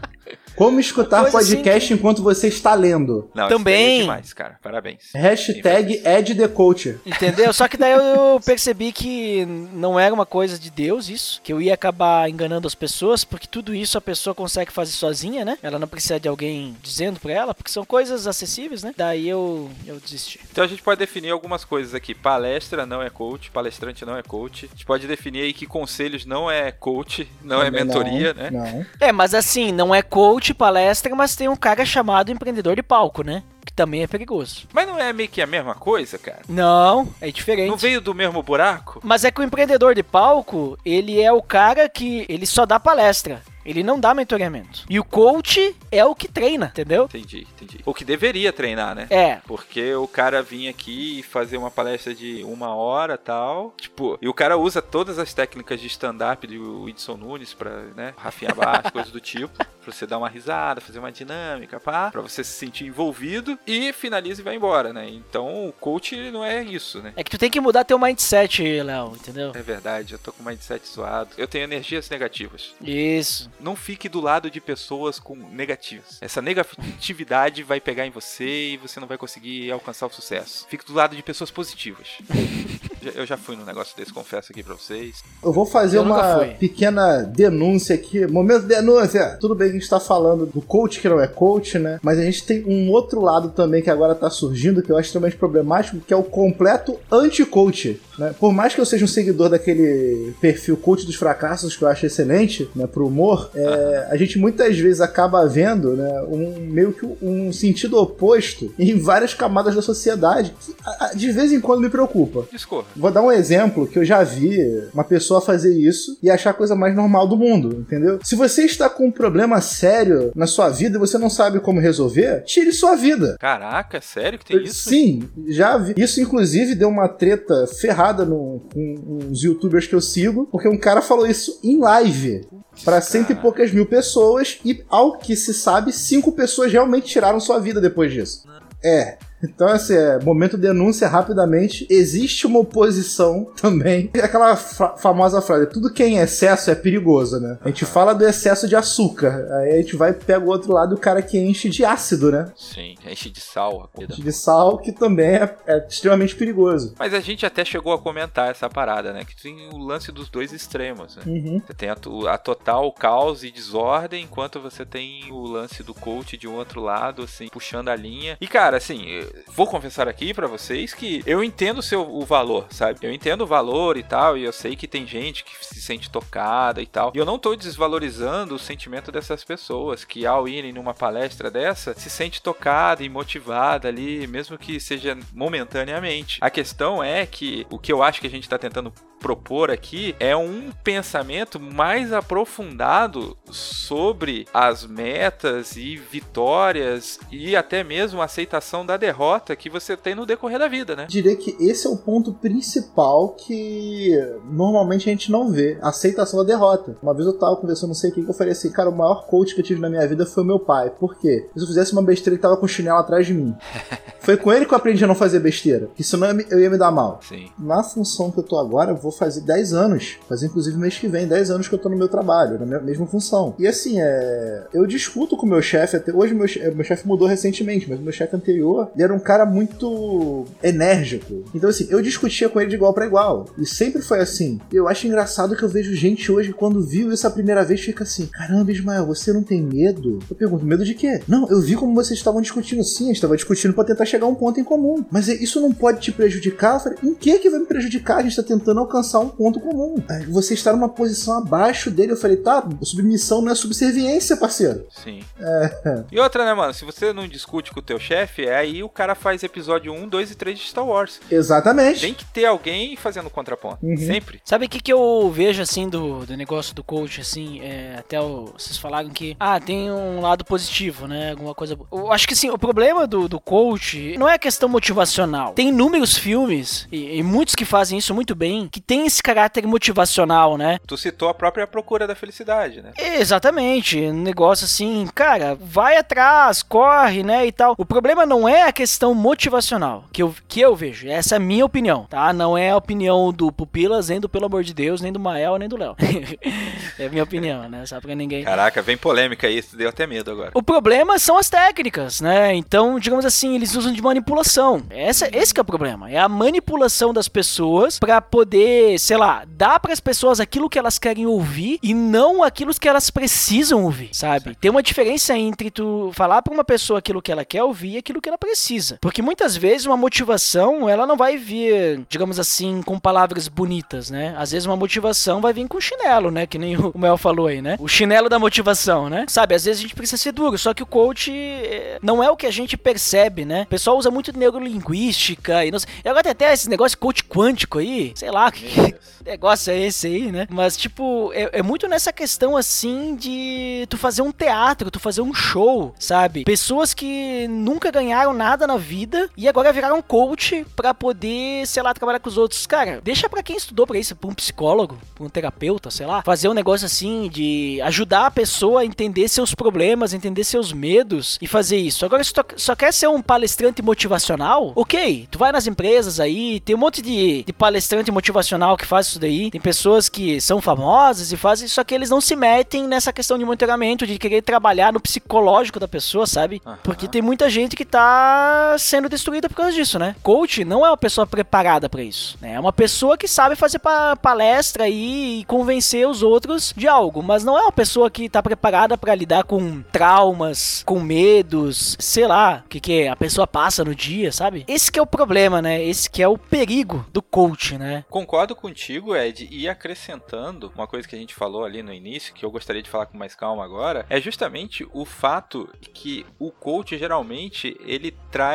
Como escutar assim podcast enquanto você está lendo. Não, Também. Isso daí é demais, cara. Parabéns. Hashtag EdTheCoach. Entendeu? Só que daí eu percebi que não era uma coisa de Deus isso, que eu ia acabar enganando as pessoas, porque tudo isso a pessoa consegue fazer sozinha, né? Ela não precisa de alguém dizendo pra ela, porque são coisas acessíveis, né? Daí eu, eu desisti. Então a gente pode definir algumas coisas aqui. Palestra não é coach, palestrante não é coach. A gente pode definir aí que conselhos não é coach, não é Também mentoria, não, né? Não. É, mas assim, não é coach, palestra, mas tem um cara chamado empreendedor de palco, né? Que também é perigoso. Mas não é meio que a mesma coisa, cara? Não, é diferente. Não veio do mesmo buraco? Mas é que o empreendedor de palco, ele é o cara que ele só dá palestra. Ele não dá mentoramento. E o coach é o que treina, entendeu? Entendi, entendi. O que deveria treinar, né? É. Porque o cara vinha aqui e fazer uma palestra de uma hora tal. Tipo, e o cara usa todas as técnicas de stand-up do Whindersson Nunes pra, né, rafinhar baixo, coisas do tipo. Pra você dar uma risada, fazer uma dinâmica, pá. Pra você se sentir envolvido e finaliza e vai embora, né? Então o coach não é isso, né? É que tu tem que mudar teu mindset, Léo, entendeu? É verdade, eu tô com o mindset zoado. Eu tenho energias negativas. Isso. Não fique do lado de pessoas com negativas. Essa negatividade vai pegar em você e você não vai conseguir alcançar o sucesso. Fique do lado de pessoas positivas. Eu já fui num negócio desse, confesso aqui pra vocês. Eu vou fazer Eu uma pequena denúncia aqui. Momento de denúncia. Tudo bem que a gente tá falando do coach que não é coach, né? Mas a gente tem um outro lado também que agora tá surgindo, que eu acho extremamente problemático, que é o completo anti-coach. Né? Por mais que eu seja um seguidor daquele perfil coach dos fracassos, que eu acho excelente, né, pro humor, é, a gente muitas vezes acaba vendo né, um meio que um sentido oposto em várias camadas da sociedade, que a- a- de vez em quando me preocupa. Discorra. Vou dar um exemplo que eu já vi uma pessoa fazer isso e achar a coisa mais normal do mundo, entendeu? Se você está com um problema sério na sua vida e você não sabe como resolver, tire sua vida. Caraca, sério que tem isso? Sim, já vi. Isso, inclusive, deu uma treta ferrada no, com uns youtubers que eu sigo, porque um cara falou isso em live. Pra cento e poucas mil pessoas, e ao que se sabe, cinco pessoas realmente tiraram sua vida depois disso. É. Então, assim, é, momento denúncia rapidamente. Existe uma oposição também. Aquela fa famosa frase: tudo que é em excesso é perigoso, né? A gente fala do excesso de açúcar. Aí a gente vai e pega o outro lado o cara que enche de ácido, né? Sim, enche de sal a comida. Enche de sal, que também é, é extremamente perigoso. Mas a gente até chegou a comentar essa parada, né? Que tem o lance dos dois extremos, né? Uhum. Você tem a, a, total caos e desordem, enquanto você tem o lance do coach de um outro lado, assim, puxando a linha. E, cara, assim, vou confessar aqui para vocês que eu entendo o seu o valor, sabe? Eu entendo o valor e tal, e eu sei que tem gente que se sente tocada e tal. E eu não tô desvalorizando o sentimento dessas pessoas que, ao irem numa palestra dessa, se sente tocada e motivada ali, mesmo que seja momentaneamente. A questão é que o que eu acho que a gente tá tentando propor aqui é um pensamento mais aprofundado sobre as metas e vitórias e até mesmo a aceitação da derrota que você tem no decorrer da vida, né? Diria que esse é o ponto principal que normalmente a gente não vê, a aceitação da derrota. Uma vez eu tava conversando não sei o que, eu falei assim, cara, o maior coach que eu tive na minha vida foi o meu pai. Por quê? Se eu fizesse uma besteira, ele tava com o chinelo atrás de mim. foi com ele que eu aprendi a não fazer besteira, porque senão eu ia me dar mal. Sim. Na função que eu tô agora, eu vou fazer 10 anos, fazer inclusive mês que vem, 10 anos que eu tô no meu trabalho, na mesma função. E assim, é... eu discuto com o meu chefe, até hoje meu, meu chefe mudou recentemente, mas o meu chefe anterior, ele era um cara muito enérgico. Então assim, eu discutia com ele de igual para igual. E sempre foi assim. Eu acho engraçado que eu vejo gente hoje, quando viu isso a primeira vez, fica assim, caramba, Ismael, você não tem medo? Eu pergunto, medo de quê? Não, eu vi como vocês estavam discutindo sim, a gente estava discutindo para tentar chegar a um ponto em comum. Mas isso não pode te prejudicar? Eu falei, em que que vai me prejudicar? A gente tá tentando alcançar um ponto comum. Você está numa posição abaixo dele. Eu falei, tá, submissão não é subserviência, parceiro. Sim. É. E outra, né, mano? Se você não discute com o teu chefe, é aí o cara faz episódio 1, 2 e 3 de Star Wars. Exatamente. Tem que ter alguém fazendo contraponto. Uhum. Sempre. Sabe o que, que eu vejo, assim, do, do negócio do coach, assim? É, até o, vocês falaram que, ah, tem um lado positivo, né? Alguma coisa. Eu acho que, assim, o problema do, do coach não é questão motivacional. Tem inúmeros filmes, e, e muitos que fazem isso muito bem, que tem esse caráter motivacional, né? Tu citou a própria procura da felicidade, né? Exatamente. Um negócio assim, cara, vai atrás, corre, né? E tal. O problema não é a questão motivacional que eu, que eu vejo. Essa é a minha opinião, tá? Não é a opinião do Pupilas, nem do Pelo Amor de Deus, nem do Mael, nem do Léo. é a minha opinião, né? Sabe pra ninguém. Caraca, vem polêmica aí, deu até medo agora. O problema são as técnicas, né? Então, digamos assim, eles usam de manipulação. Essa, esse é o problema. É a manipulação das pessoas para poder, sei lá, dar para as pessoas aquilo que elas querem ouvir e não aquilo que elas precisam ouvir, sabe? Tem uma diferença entre tu falar para uma pessoa aquilo que ela quer ouvir e aquilo que ela precisa. Porque muitas vezes uma motivação, ela não vai vir, digamos assim, com palavras bonitas, né? Às vezes uma motivação vai vir com chinelo, né? Que nem o Mel falou aí, né? O chinelo da motivação, né? Sabe, às vezes a gente precisa ser duro, só que o coach eh, não é o que a gente percebe, né? O pessoal usa muito neurolinguística e não sei. E agora tem até esse negócio de coach quântico aí, sei lá, que negócio é esse aí, né? Mas, tipo, é, é, muito nessa questão, assim, de tu fazer um teatro, tu fazer um show, sabe? Pessoas que nunca ganharam nada na vida e agora viraram coach pra poder, sei lá, trabalhar com os outros. Cara, deixa pra quem estudou pra isso, pra um psicólogo, pra um terapeuta, sei lá, fazer um negócio assim de ajudar a pessoa a entender seus problemas, entender seus medos e fazer isso. Agora, se tu só quer ser um palestrante motivacional, ok, tu vai nas empresas aí, tem um monte de, de palestrante motivacional que faz isso daí, tem pessoas que são famosas e fazem, só que eles não se metem nessa questão de monitoramento, de querer trabalhar no psicológico da pessoa, sabe? Uhum. Porque tem muita gente que tá sendo destruída por causa disso, né? Coach não é uma pessoa preparada para isso, né? É uma pessoa que sabe fazer pa palestra aí e convencer os outros de algo, mas não é uma pessoa que tá preparada para lidar com traumas, com medos, sei lá, o que que a pessoa passa no dia, sabe? Esse que é o problema, né? Esse que é o perigo do coach, né? Concordo contigo, Ed, e acrescentando uma coisa que a gente falou ali no início, que eu gostaria de falar com mais calma agora, é justamente o fato que o coach geralmente ele traz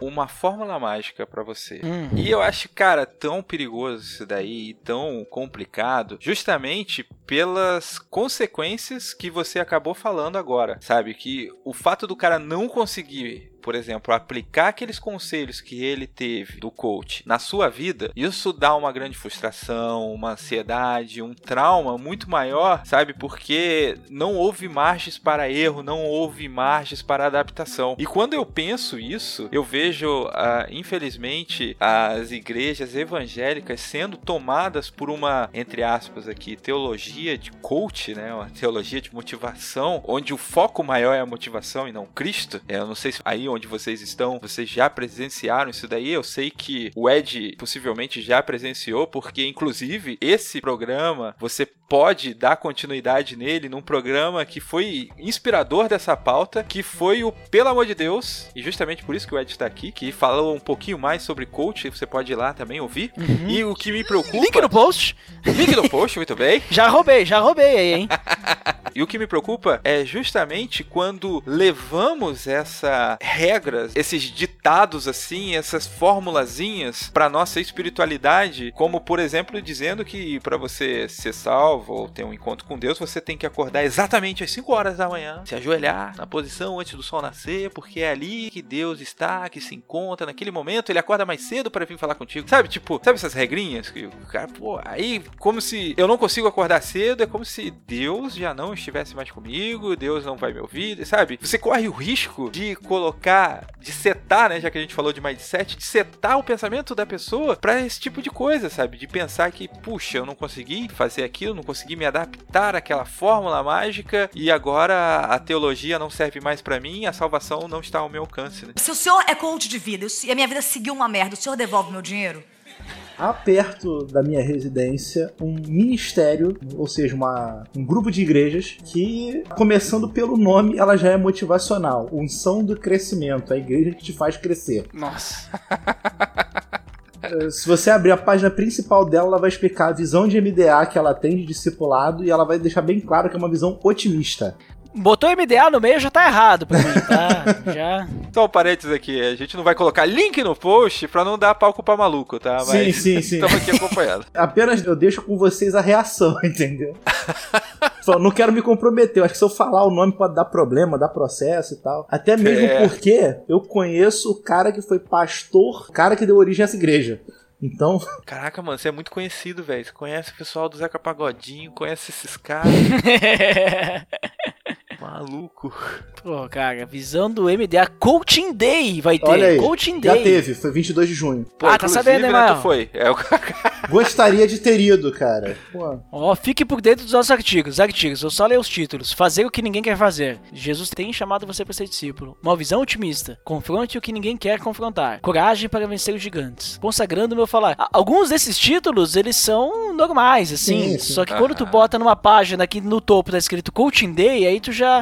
uma fórmula mágica para você. Uhum. E eu acho, cara, tão perigoso isso daí, tão complicado, justamente pelas consequências que você acabou falando agora, sabe? Que o fato do cara não conseguir por exemplo, aplicar aqueles conselhos que ele teve do coach na sua vida, isso dá uma grande frustração, uma ansiedade, um trauma muito maior, sabe? Porque não houve margens para erro, não houve margens para adaptação. E quando eu penso isso, eu vejo, uh, infelizmente, as igrejas evangélicas sendo tomadas por uma, entre aspas aqui, teologia de coach, né? Uma teologia de motivação, onde o foco maior é a motivação e não Cristo. Eu não sei se aí onde vocês estão, vocês já presenciaram isso daí. Eu sei que o Ed possivelmente já presenciou, porque inclusive esse programa você pode dar continuidade nele num programa que foi inspirador dessa pauta, que foi o Pelo Amor de Deus, e justamente por isso que o Ed está aqui, que falou um pouquinho mais sobre coach, você pode ir lá também ouvir. Uhum. E o que me preocupa. Link no post! Link no post, muito bem. Já roubei, já roubei aí, hein? e o que me preocupa é justamente quando levamos essa regras, esses ditados assim, essas formulazinhas para nossa espiritualidade, como por exemplo dizendo que para você ser salvo ou ter um encontro com Deus, você tem que acordar exatamente às 5 horas da manhã, se ajoelhar na posição antes do sol nascer, porque é ali que Deus está, que se encontra naquele momento, ele acorda mais cedo para vir falar contigo. Sabe, tipo, sabe essas regrinhas que o cara, pô, aí como se eu não consigo acordar cedo, é como se Deus já não estivesse mais comigo, Deus não vai me ouvir, sabe? Você corre o risco de colocar, de setar, né, já que a gente falou de mindset, de setar o pensamento da pessoa para esse tipo de coisa, sabe? De pensar que, puxa, eu não consegui fazer aquilo, não consegui me adaptar àquela fórmula mágica e agora a teologia não serve mais para mim, a salvação não está ao meu alcance, né? Se o senhor é coach de vida e a minha vida seguiu uma merda, o senhor devolve meu dinheiro? há perto da minha residência um ministério, ou seja, uma, um grupo de igrejas que, começando pelo nome, ela já é motivacional. Unção do crescimento, a igreja que te faz crescer. Nossa. Eh, se você abrir a página principal dela, ela vai explicar a visão de MDA que ela tem de discipulado e ela vai deixar bem claro que é uma visão otimista. Botou MDA no meio já tá errado pra mim, tá? já. Só um parênteses aqui, a gente não vai colocar link no post pra não dar palco pra maluco, tá? Mas sim, sim, sim. Estamos aqui acompanhando. Apenas eu deixo com vocês a reação, entendeu? Só não quero me comprometer, eu acho que se eu falar o nome pode dar problema, dar processo e tal. Até mesmo é. porque eu conheço o cara que foi pastor, cara que deu origem a essa igreja. Então. Caraca, mano, você é muito conhecido, velho. Você conhece o pessoal do Zeca Pagodinho, conhece esses caras. Maluco. Pô, cara, visão do MDA Coaching Day vai ter. Olha aí, Coaching Day. Já teve, foi 22 de junho. Pô, ah, tá sabendo, né, mano? foi. É o... Gostaria de ter ido, cara. Ó, fique por dentro dos nossos artigos. Artigos, eu só leio os títulos. Fazer o que ninguém quer fazer. Jesus tem chamado você para ser discípulo. Uma visão otimista. Confronte o que ninguém quer confrontar. Coragem para vencer os gigantes. Consagrando o meu falar. Alguns desses títulos, eles são normais, assim. Sim, sim. Só que quando tu bota numa página que no topo tá escrito Coaching Day, aí tu já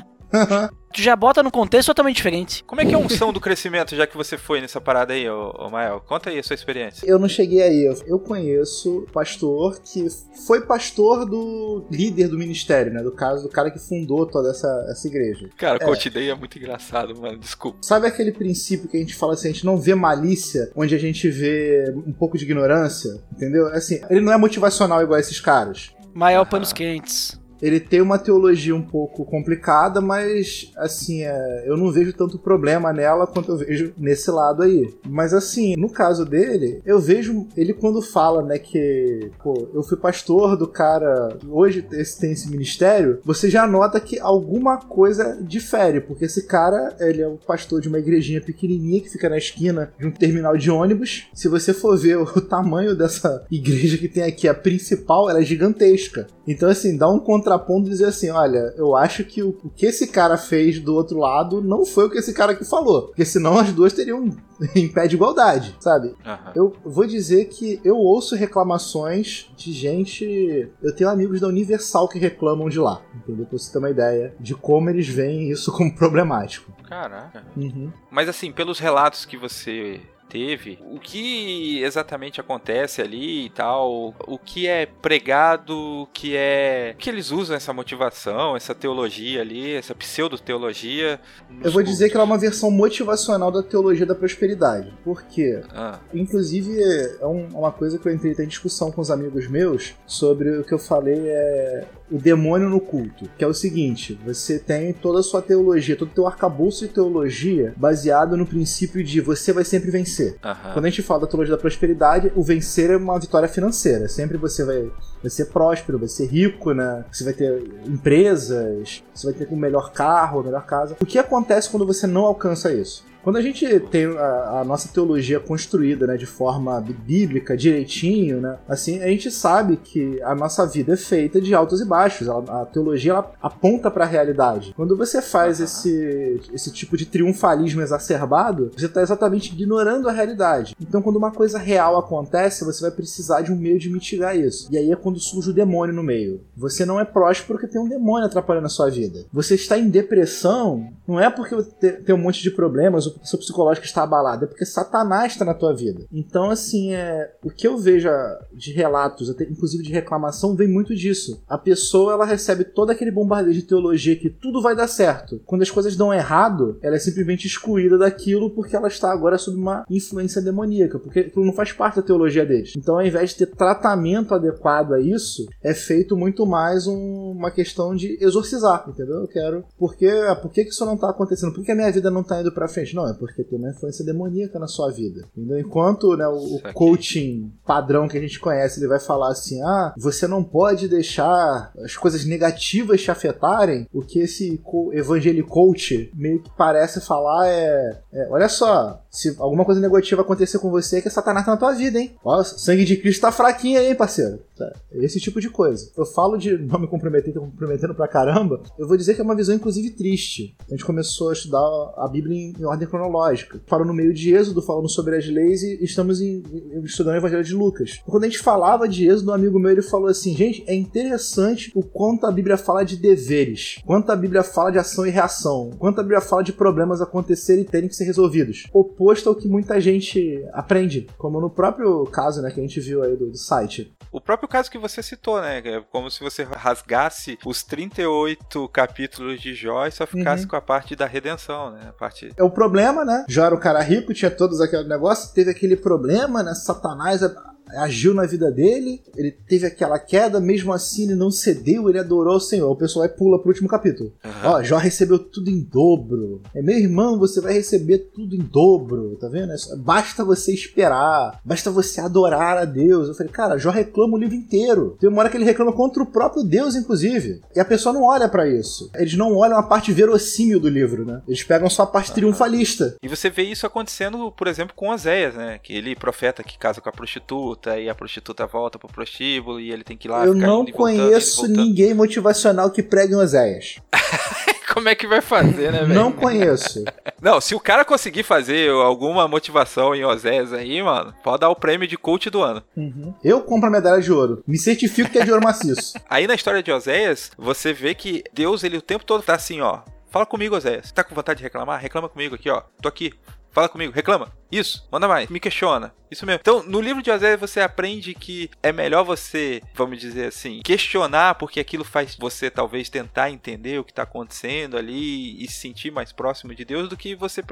tu já bota no contexto totalmente diferente. Como é que é a unção do crescimento, já que você foi nessa parada aí, ô, ô Mael? Conta aí a sua experiência. Eu não cheguei aí. Eu conheço pastor que foi pastor do líder do ministério, né? Do caso do cara que fundou toda essa, essa igreja. Cara, é. Coach Day é muito engraçado, mano. Desculpa. Sabe aquele princípio que a gente fala assim, a gente não vê malícia, onde a gente vê um pouco de ignorância, entendeu? Assim, ele não é motivacional igual a esses caras. Mael panos quentes ele tem uma teologia um pouco complicada, mas assim, é, eu não vejo tanto problema nela quanto eu vejo nesse lado aí. Mas assim, no caso dele, eu vejo ele quando fala, né, que, pô, eu fui pastor do cara, hoje esse, tem esse ministério, você já nota que alguma coisa difere, porque esse cara, ele é o pastor de uma igrejinha pequenininha que fica na esquina de um terminal de ônibus. Se você for ver o tamanho dessa igreja que tem aqui, a principal, ela é gigantesca. Então, assim, dá um contra contraponto e dizer assim: olha, eu acho que o, o, que esse cara fez do outro lado não foi o que esse cara aqui falou. Porque senão as duas teriam em pé de igualdade, sabe? Uhum. Eu vou dizer que eu ouço reclamações de gente. Eu tenho amigos da Universal que reclamam de lá, entendeu? Pra você ter uma ideia de como eles veem isso como problemático. Caraca. Uhum. Mas assim, pelos relatos que você teve, o que exatamente acontece ali e tal, o que é pregado, o que é. O que eles usam essa motivação, essa teologia ali, essa pseudo-teologia. Eu vou dizer que ela é uma versão motivacional da teologia da prosperidade. Por quê? Ah. Inclusive, é uma coisa que eu entrei em discussão com os amigos meus sobre o que eu falei é o demônio no culto, que é o seguinte: você tem toda a sua teologia, todo o teu arcabouço de teologia baseado no princípio de você vai sempre vencer. Uhum. Quando a gente fala da teologia da prosperidade, o vencer é uma vitória financeira. Sempre você vai, vai ser próspero, vai ser rico, né? Você vai ter empresas, você vai ter o melhor carro, a melhor casa. O que acontece quando você não alcança isso? Quando a gente tem a, a, nossa teologia construída, né, de forma bíblica, direitinho, né, assim, a gente sabe que a nossa vida é feita de altos e baixos. A, a teologia ela aponta para a realidade. Quando você faz uhum. esse, esse tipo de triunfalismo exacerbado, você está exatamente ignorando a realidade. Então, quando uma coisa real acontece, você vai precisar de um meio de mitigar isso. E aí é quando surge o demônio no meio. Você não é próspero porque tem um demônio atrapalhando a sua vida. Você está em depressão, não é porque tem um monte de problemas, seu psicológico está abalado, é porque Satanás está na tua vida. Então, assim, é, o que eu vejo de relatos, até, inclusive de reclamação, vem muito disso. A pessoa ela recebe todo aquele bombardeio de teologia que tudo vai dar certo. Quando as coisas dão errado, ela é simplesmente excluída daquilo porque ela está agora sob uma influência demoníaca, porque aquilo não faz parte da teologia deles. Então, ao invés de ter tratamento adequado isso, é feito muito mais um, uma questão de exorcizar, entendeu? Eu quero. Por que, por que isso não está acontecendo? Por que a minha vida não está indo para frente? Não, é porque tem uma influência demoníaca na sua vida. Entendeu? Enquanto né, o, o coaching padrão que a gente conhece, ele vai falar assim: ah, você não pode deixar as coisas negativas te afetarem, o que esse evangelicoach coach meio que parece falar é, é olha só, se alguma coisa negativa acontecer com você, é que Satanás tá na tua vida, hein? Ó, o sangue de Cristo tá fraquinho aí, parceiro. Tá, esse tipo de coisa. Eu falo de não me comprometer, tô comprometendo pra caramba. Eu vou dizer que é uma visão, inclusive, triste. A gente começou a estudar a Bíblia em, em ordem cronológica. Falou no meio de Êxodo, falando sobre as leis e estamos em, estudando o Evangelho de Lucas. Quando a gente falava de Êxodo, um amigo meu ele falou assim: gente, é interessante o quanto a Bíblia fala de deveres, quanto a Bíblia fala de ação e reação, quanto a Bíblia fala de problemas acontecerem e terem que ser resolvidos. O oposto ao que muita gente aprende, como no próprio caso né, que a gente viu aí do, do site. O próprio caso que você citou, né? É como se você rasgasse os 38 capítulos de Jó e só ficasse uhum. com a parte da redenção, né? A parte... É o problema, né? Jó era o cara rico, tinha todos aquele negócio, teve aquele problema, né? Satanás agiu na vida dele, ele teve aquela queda, mesmo assim ele não cedeu, ele adorou o Senhor. O pessoal vai pula pro último capítulo. Uhum. Ó, Jó recebeu tudo em dobro. É meu irmão, você vai receber tudo em dobro, tá vendo? É basta você esperar, basta você adorar a Deus. Eu falei, cara, Jó reclama o livro inteiro. Tem uma hora que ele reclama contra o próprio Deus, inclusive. E a pessoa não olha para isso. Eles não olham a parte verossímil do livro, né? Eles pegam só a parte uhum. triunfalista. E você vê isso acontecendo, por exemplo, com Oséias, né? Que ele profeta que casa com a prostituta prostituta e a prostituta volta pro prostíbulo e ele tem que ir lá Eu não conheço ninguém motivacional que pregue em Oséias. Como é que vai fazer, né, velho? Não conheço. Não, se o cara conseguir fazer alguma motivação em Oséias aí, mano, pode dar o prêmio de coach do ano. Uhum. Eu compro a medalha de ouro. Me certifico que é de ouro maciço. aí na história de Oséias, você vê que Deus, ele o tempo todo tá assim, ó. Fala comigo, Oséias. Tá com vontade de reclamar? Reclama comigo aqui, ó. Tô aqui. Fala comigo, reclama. Isso, manda mais, me questiona. Isso mesmo. Então, no livro de Oséias você aprende que é melhor você, vamos dizer assim, questionar, porque aquilo faz você talvez tentar entender o que está acontecendo ali e se sentir mais próximo de Deus do que você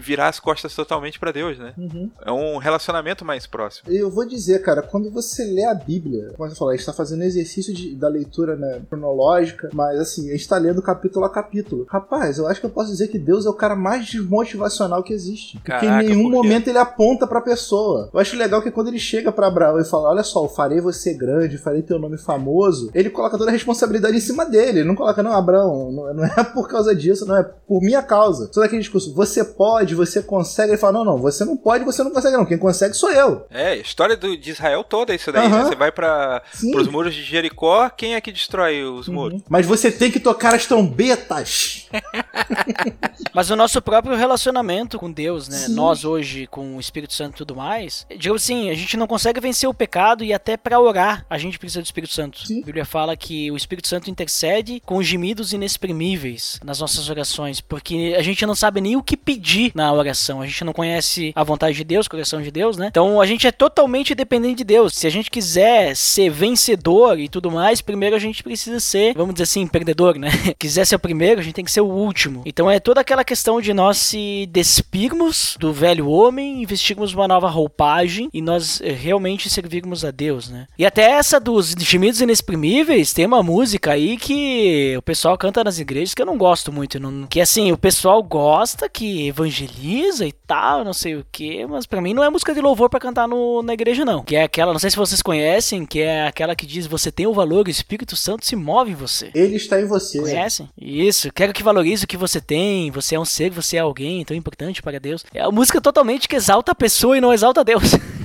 virar as costas totalmente para Deus, né? Uhum. É um relacionamento mais próximo. Eu vou dizer, cara, quando você lê a Bíblia, como eu falei, a gente está fazendo exercício de, da leitura né, cronológica, mas assim, a gente está lendo capítulo a capítulo. Rapaz, eu acho que eu posso dizer que Deus é o cara mais desmotivacional que existe. Caraca, porque em nenhum momento ele aponta pra pessoa. Eu acho legal que quando ele chega para Abraão e fala: Olha só, eu farei você grande, farei teu nome famoso, ele coloca toda a responsabilidade em cima dele. Ele não coloca, não, Abraão, não, não é por causa disso, não, é por minha causa. Só daquele discurso: Você pode, você consegue. Ele fala: Não, não, você não pode, você não consegue, não. Quem consegue sou eu. É, a história do, de Israel toda é isso daí, né? Você vai para os muros de Jericó, quem é que destrói os uhum. muros? Mas você tem que tocar as trombetas. Mas o nosso próprio relacionamento com Deus, né? Sim. Nós hoje hoje com o Espírito Santo e tudo mais, digamos assim, a gente não consegue vencer o pecado e até para orar a gente precisa do Espírito Santo. Sim. A Bíblia fala que o Espírito Santo intercede com gemidos inexprimíveis nas nossas orações, porque a gente não sabe nem o que pedir na oração, a gente não conhece a vontade de Deus, o coração de Deus, né? Então a gente é totalmente dependente de Deus. Se a gente quiser ser vencedor e tudo mais, primeiro a gente precisa ser, vamos dizer assim, perdedor, né? quiser ser o primeiro, a gente tem que ser o último. Então é toda aquela questão de nós se despirmos do velho homem, investirmos uma nova roupagem e nós eh, realmente servirmos a Deus, né? E até essa dos gemidos inexprimíveis, tem uma música aí que o pessoal canta nas igrejas que eu não gosto muito, não- que assim, o pessoal gosta, que evangeliza e tal, não sei o que, mas pra mim não é música de louvor pra cantar no, na igreja não. Que é aquela, não sei se vocês conhecem, que é aquela que diz você tem o valor, o Espírito Santo se move em você. Ele está em você. Conhecem? Isso. Quero que valorize o que você tem. Você é um ser, você é alguém tão importante para Deus. É uma música totalmente que exalta a pessoa e não exalta Deus.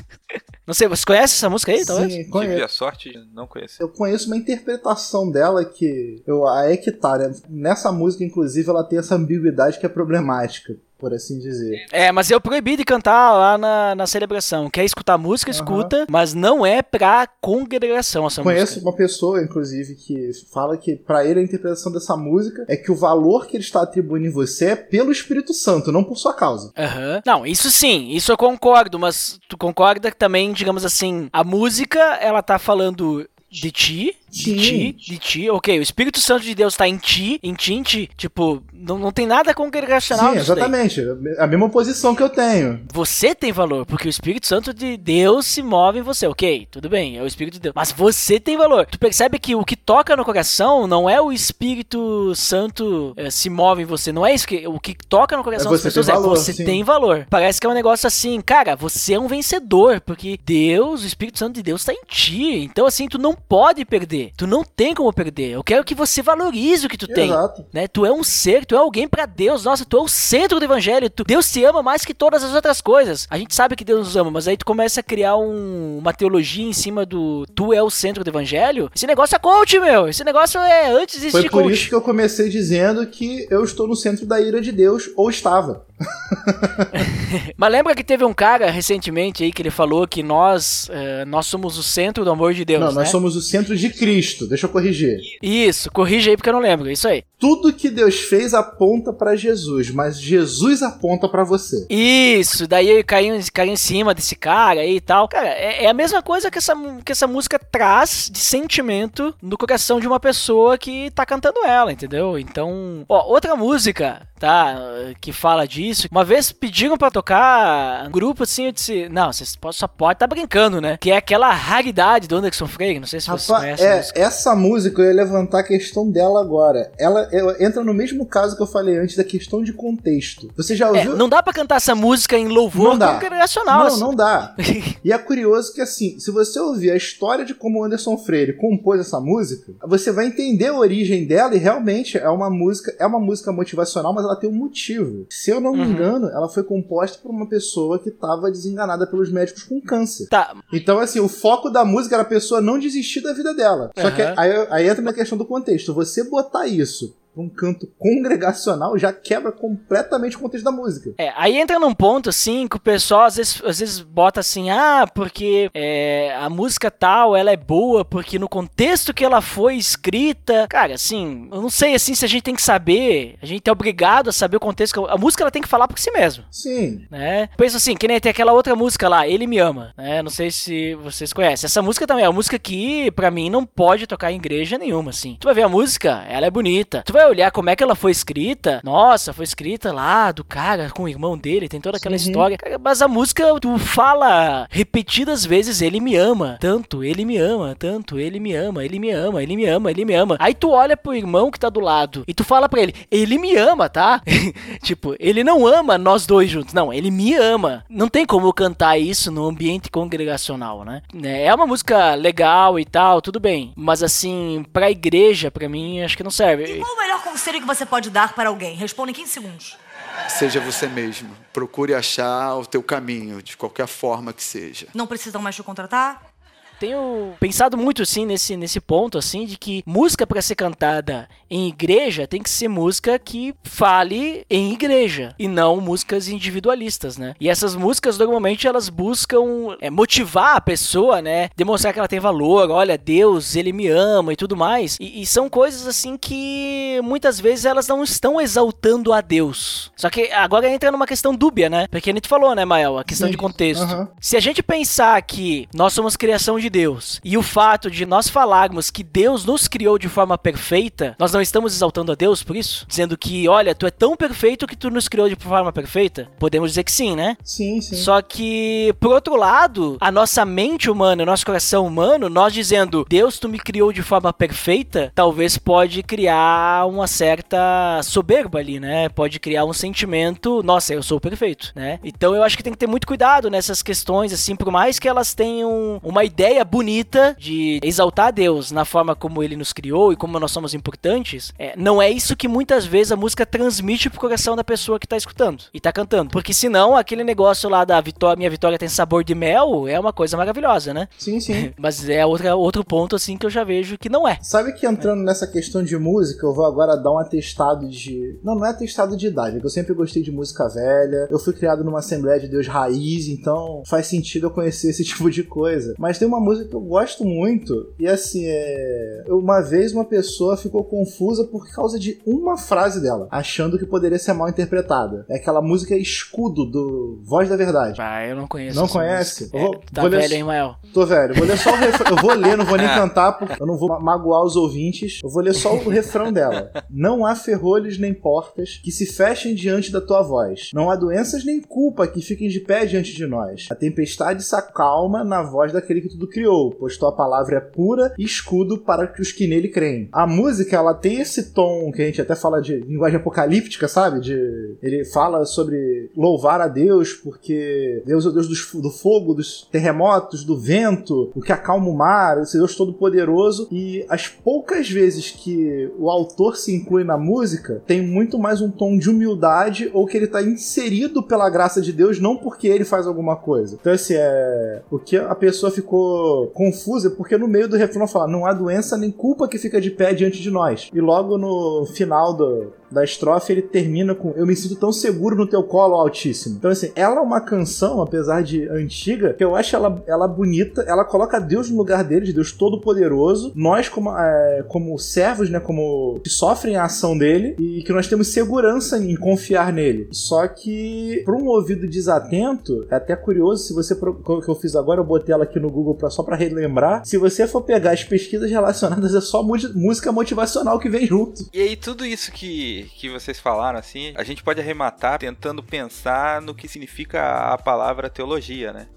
não sei, você conhece essa música aí, talvez? Sim, Tive conheço. a sorte de não conhecer. Eu conheço uma interpretação dela que eu aí é que tá, né? Nessa música, inclusive, ela tem essa ambiguidade que é problemática, por assim dizer. É, mas eu proibi de cantar lá na, na celebração. Quer escutar música, escuta, mas não é pra congregação essa Conheço música. uma pessoa, inclusive, que fala que pra ele a interpretação dessa música é que o valor que ele está atribuindo em você é pelo Espírito Santo, não por sua causa. Aham. Não, isso sim, isso eu concordo, mas tu concorda que também, digamos assim, a música, ela tá falando de ti, de ti, de ti, ok, o Espírito Santo de Deus tá em ti, em ti, em ti, tipo, não, não tem nada congregacional Sim, nisso daí. exatamente. A mesma posição que eu tenho. Você tem valor, porque o Espírito Santo de Deus se move em você, ok? Tudo bem, é o Espírito de Deus. Mas você tem valor. Tu percebe que o que toca no coração não é o Espírito Santo eh, se move em você, não é isso que o que toca no coração É das você pessoas é valor, você sim. tem valor. Parece que é um negócio assim, cara, você é um vencedor, porque Deus, o Espírito Santo de Deus tá em ti. Então assim, tu não pode perder. Tu não tem como perder. Eu quero que você valorize o que tu tem Exato. né? Tu é um ser, tu é alguém pra Deus. Nossa, tu é o centro do evangelho. Tu- Deus te ama mais que todas as outras coisas. A gente sabe que Deus nos ama, mas aí tu começa a criar um- uma teologia em cima do tu é o centro do evangelho. Esse negócio é coach, meu. Esse negócio é antes de Foi por coach. isso que eu comecei dizendo que eu estou no centro da ira de Deus, ou estava. Mas lembra que teve um cara recentemente aí que ele falou que nós eh, nós somos o centro do amor de Deus, não, né? nós somos o centro de Cristo. Deixa eu corrigir. Isso, corrige aí porque eu não lembro. Isso aí. Tudo que Deus fez aponta pra Jesus, mas Jesus aponta pra você. Isso, daí eu caí, caí em cima desse cara aí e tal. Cara, é, é a mesma coisa que essa, que essa música traz de sentimento no coração de uma pessoa que tá cantando ela, entendeu? Então, ó, outra música, tá, que fala disso. Uma vez pediram pra tocar um grupo assim, eu disse, não, vocês só pode tá brincando, né? Que é aquela raridade do Anderson Freire, não sei se vocês Rapaz, conhecem a é, música. essa música eu ia levantar a questão dela agora. Ela, ela entra no mesmo caso que eu falei antes da questão de contexto. Você já É, ouviu? não dá pra cantar essa música em louvor Não dá. congregacional. Não, assim. não dá. E é curioso que, assim, se você ouvir a história de como o Anderson Freire compôs essa música, você vai entender a origem dela e realmente é uma música, é uma música motivacional, mas ela tem um motivo. Se eu não me Uhum. engano, ela foi composta por uma pessoa que estava desenganada pelos médicos com câncer. Tá, Então, assim, o foco da música era a pessoa não desistir da vida dela. Só que aí, aí entra na questão do contexto. Você botar isso um canto congregacional já quebra completamente o contexto da música. É, aí entra num ponto assim que o pessoal às vezes, às vezes bota assim, ah, porque é, a música tal, ela é boa porque no contexto que ela foi escrita, cara, assim, eu não sei assim se a gente tem que saber, a gente é obrigado a saber o contexto, a música ela tem que falar por si mesma, Sim. né? Pensa assim, que nem tem aquela outra música lá, Ele Me Ama, né? Não sei se vocês conhecem. Essa música também é uma música que pra mim não pode tocar em igreja nenhuma, assim. Tu vai ver a música, ela é bonita. Tu vai olhar como é que ela foi escrita. Nossa, foi escrita lá do cara com o irmão dele, tem toda aquela Uhum. história. Mas a música, tu fala repetidas vezes, ele me ama. Tanto, ele me ama, tanto, ele me ama, ele me ama, ele me ama, ele me ama. Aí tu olha pro irmão que tá do lado e tu fala pra ele, ele me ama, tá? tipo, ele não ama nós dois juntos. Não, ele me ama. Não tem como eu cantar isso no ambiente congregacional, né? É uma música legal e tal, tudo bem. Mas assim, pra igreja, pra mim, acho que não E serve. o melhor conselho que você pode dar para alguém? Responda em 15 segundos. Seja você mesmo. Procure achar o teu caminho, de qualquer forma que seja. Não precisam mais te contratar? Tenho pensado muito assim nesse, nesse ponto assim de que música para ser cantada em igreja tem que ser música que fale em igreja e não músicas individualistas, né? E essas músicas normalmente elas buscam é, motivar a pessoa, né? Demonstrar que ela tem valor, olha, Deus, ele me ama e tudo mais. E, e são coisas assim que muitas vezes elas não estão exaltando a Deus. Só que agora entra numa questão dúbia, né? Porque a gente falou, né, Mael, a questão Sim. de contexto. Aham. Se a gente pensar que nós somos criação de Deus e o fato de nós falarmos que Deus nos criou de forma perfeita, nós não estamos exaltando a Deus por isso? Dizendo que, olha, tu é tão perfeito que tu nos criou de forma perfeita? Podemos dizer que sim, né? Sim, sim. Só que, por outro lado, a nossa mente humana, o nosso coração humano, nós dizendo, Deus, tu me criou de forma perfeita, talvez pode criar uma certa soberba ali, né? Pode criar um sentimento, nossa, eu sou perfeito, né? Então eu acho que tem que ter muito cuidado nessas questões, assim, por mais que elas tenham uma ideia bonita de exaltar Deus na forma como ele nos criou e como nós somos importantes, é, não é isso que muitas vezes a música transmite pro coração da pessoa que tá escutando e tá cantando. Porque senão, aquele negócio lá da vitória, minha vitória tem sabor de mel, é uma coisa maravilhosa, né? Sim, sim. Mas é outra, outro ponto, assim, que eu já vejo que não é. Sabe que entrando nessa questão de música, eu vou agora dar um atestado de. Não, não é atestado de idade, é que eu sempre gostei de música velha. Eu fui criado numa Assembleia de Deus raiz, então faz sentido eu conhecer esse tipo de coisa. Mas tem uma música que eu gosto muito, e assim, é. Uma vez uma pessoa ficou confusa por causa de uma frase dela, achando que poderia ser mal interpretada. É aquela música Escudo, do Voz da Verdade. Ah, eu não conheço. Não conhece? vou- É, tá vou ler- velho, hein, Mael? Tô velho, vou ler só o refrão. Eu vou ler, não vou nem cantar, porque eu não vou ma- magoar os ouvintes. Eu vou ler só o refrão dela. Não há ferrolhos nem portas que se fechem diante da tua voz. Não há doenças nem culpa que fiquem de pé diante de nós. A tempestade se acalma na voz daquele que tudo criou, pois tua palavra é pura e escudo para os que nele creem. A música, ela tem esse tom que a gente até fala de linguagem apocalíptica, sabe? De ele fala sobre louvar a Deus porque Deus é o Deus dos- do fogo, dos terremotos, do vento, o que acalma o mar, esse Deus todo poderoso e as poucas vezes que o autor se inclui na música, tem muito mais um tom de humildade ou que ele tá inserido pela graça de Deus, não porque ele faz alguma coisa. Então assim, é o que a pessoa ficou confusa porque no meio do refrão fala: "Não há doença nem culpa que fica de pé diante de nós". E logo no final do da estrofe ele termina com Eu me sinto tão seguro no teu colo, Altíssimo. Então, assim, ela é uma canção, apesar de antiga, que eu acho ela, ela bonita. Ela coloca Deus no lugar dele, de Deus Todo-Poderoso. Nós, como, é, como servos, né, como que sofrem a ação dele e que nós temos segurança em confiar nele. Só que, para um ouvido desatento, é até curioso, se você. O que eu fiz agora, eu botei ela aqui no Google pra, só pra relembrar. Se você for pegar as pesquisas relacionadas, é só música motivacional que vem junto. E aí, tudo isso que, que vocês falaram, assim, a gente pode arrematar tentando pensar no que significa a palavra teologia, né?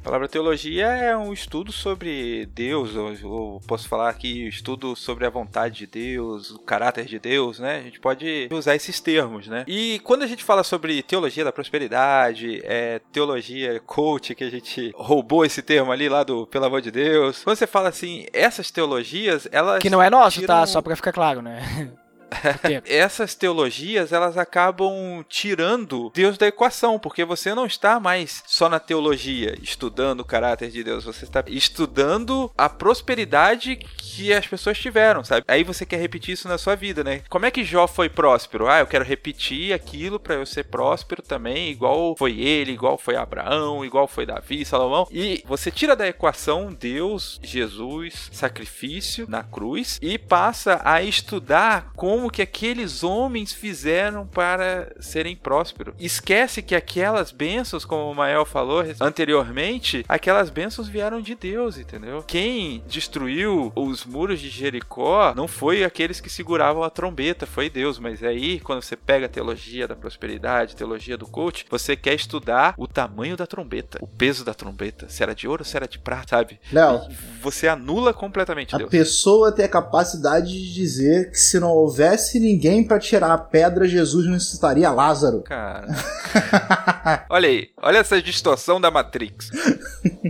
A palavra teologia é um estudo sobre Deus, ou, ou posso falar aqui, estudo sobre a vontade de Deus, o caráter de Deus, né? A gente pode usar esses termos, né? E quando a gente fala sobre teologia da prosperidade, é, teologia coach, que a gente roubou esse termo ali lá do pelo amor de Deus, quando você fala assim, essas teologias, elas. Que não é nosso, tiram- tá? Só pra ficar claro, né? Essas teologias elas acabam tirando Deus da equação, porque você não está mais só na teologia estudando o caráter de Deus, você está estudando a prosperidade que as pessoas tiveram, sabe? Aí você quer repetir isso na sua vida, né? Como é que Jó foi próspero? Ah, eu quero repetir aquilo para eu ser próspero também, igual foi ele, igual foi Abraão, igual foi Davi, Salomão. E você tira da equação Deus, Jesus, sacrifício na cruz e passa a estudar como que aqueles homens fizeram para serem prósperos. Esquece que aquelas bênçãos, como o Mael falou anteriormente, aquelas bênçãos vieram de Deus, entendeu? Quem destruiu os muros de Jericó não foi aqueles que seguravam a trombeta, foi Deus. Mas aí, quando você pega a teologia da prosperidade, teologia do coach, você quer estudar o tamanho da trombeta, o peso da trombeta, se era de ouro, se era de prata, sabe? Léo, Você anula completamente a Deus. pessoa tem a capacidade de dizer que se não houver tivesse ninguém para tirar a pedra, Jesus necessitaria Lázaro. Cara. olha aí, olha essa distorção da Matrix.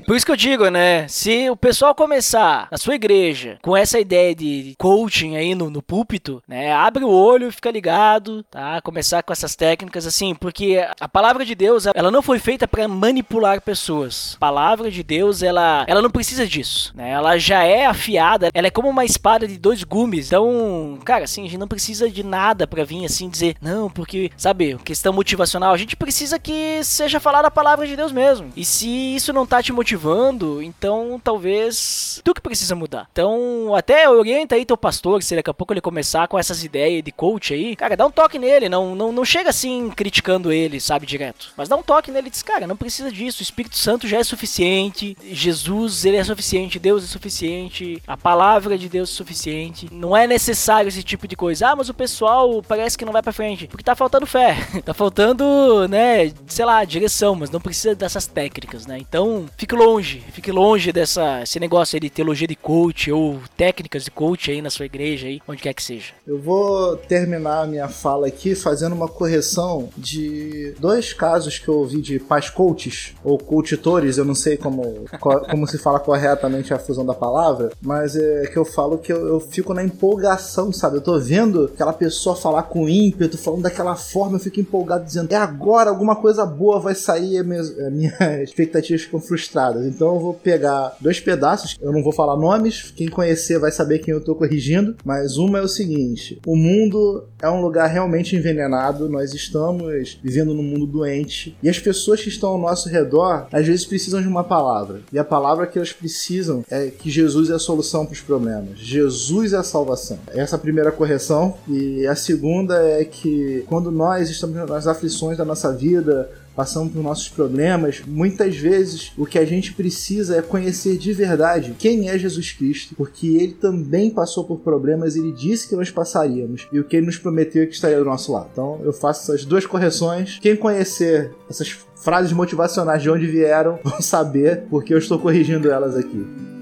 Por isso que eu digo, né? Se o pessoal começar na sua igreja com essa ideia de coaching aí no, no púlpito, né? Abre o olho, fica ligado, tá? Começar com essas técnicas assim, porque a palavra de Deus, ela não foi feita para manipular pessoas. A palavra de Deus, ela, ela não precisa disso, né? Ela já é afiada, ela é como uma espada de dois gumes. Então, cara, assim, a gente não precisa de nada para vir assim dizer, não, porque, sabe, questão motivacional, a gente precisa que seja falada a palavra de Deus mesmo. E se isso não tá te motivando, então talvez tu que precisa mudar. Então, até orienta aí teu pastor, se daqui a pouco ele começar com essas ideias de coach aí, cara, dá um toque nele, não, não, não chega assim criticando ele, sabe, direto. Mas dá um toque nele e diz, cara, não precisa disso, o Espírito Santo já é suficiente, Jesus, ele é suficiente, Deus é suficiente, a palavra de Deus é suficiente. Não é necessário esse tipo de coisa. Ah, mas o pessoal parece que não vai para frente, porque tá faltando fé, tá faltando, né, sei lá, direção, mas não precisa dessas técnicas, né? Então, fique longe, fique longe dessa esse negócio aí de teologia de coach ou técnicas de coach aí na sua igreja aí, onde quer que seja. Eu vou terminar a minha fala aqui fazendo uma correção de dois casos que eu ouvi de pais coaches ou coachitores, eu não sei como, como se fala corretamente a fusão da palavra, mas é que eu falo que eu, eu fico na empolgação, sabe? Eu tô vendo aquela pessoa falar com ímpeto, falando daquela forma, eu fico empolgado dizendo, é agora alguma coisa boa vai sair e minhas, minhas expectativas ficam frustradas. Então eu vou pegar dois pedaços, eu não vou falar nomes, quem conhecer vai saber quem eu tô corrigindo, mas uma é o seguinte: o mundo é um lugar realmente envenenado, nós estamos vivendo num mundo doente e as pessoas que estão ao nosso redor às vezes precisam de uma palavra. E a palavra que elas precisam é que Jesus é a solução para os problemas. Jesus é a salvação. Essa é primeira correção. E a segunda é que quando nós estamos nas aflições da nossa vida, passamos por nossos problemas, muitas vezes o que a gente precisa é conhecer de verdade quem é Jesus Cristo, porque ele também passou por problemas, ele disse que nós passaríamos e o que ele nos prometeu é que estaria do nosso lado. Então eu faço essas duas correções. Quem conhecer essas frases motivacionais de onde vieram vão saber porque eu estou corrigindo elas aqui.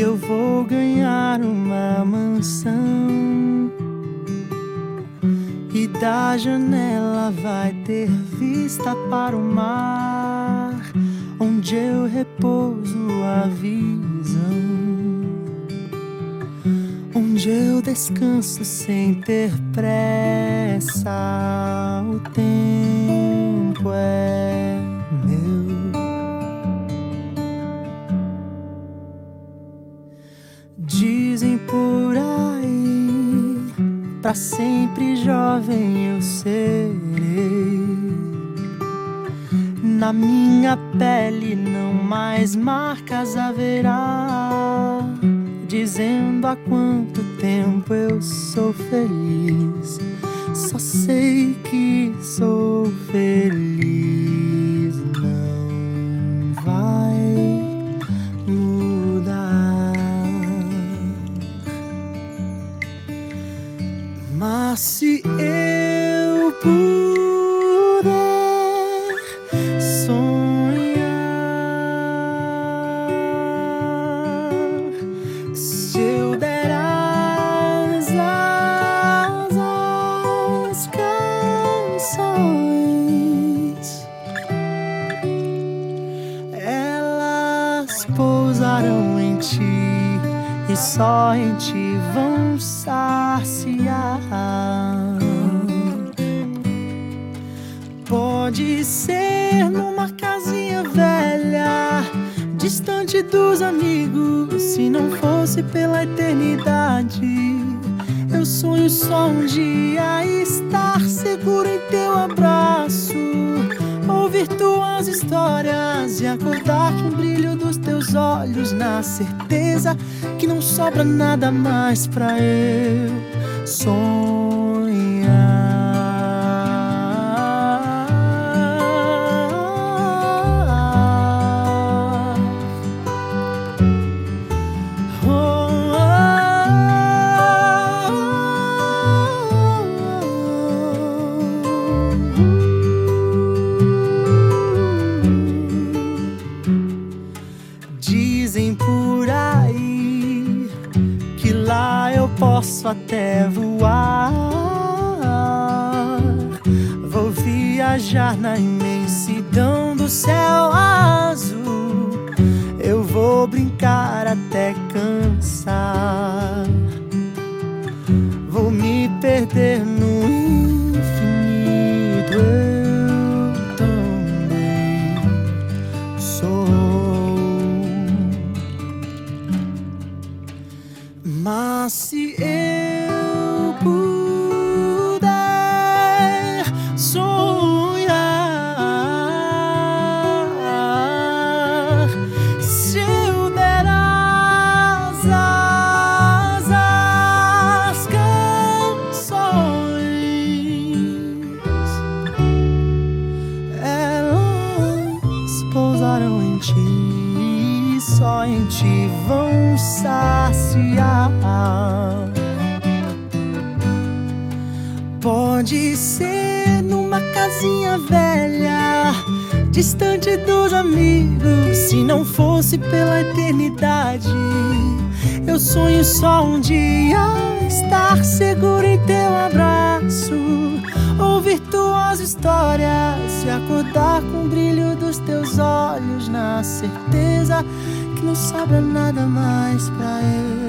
Que eu vou ganhar uma mansão e da janela vai ter vista para o mar, onde eu repouso a visão, onde eu descanso sem ter pressa. O tempo é Dizem por aí, pra sempre jovem eu serei. Na minha pele não mais marcas haverá, dizendo há quanto tempo eu sou feliz. Só sei que sou brincar até cansar. Vou me perder no infinito. Eu também sou. Mas se distante dos amigos. Se não fosse pela eternidade, eu sonho só um dia estar seguro em teu abraço. Ouvir tuas histórias e acordar com o brilho dos teus olhos, na certeza que não sobra nada mais pra eu.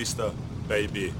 Vista, baby.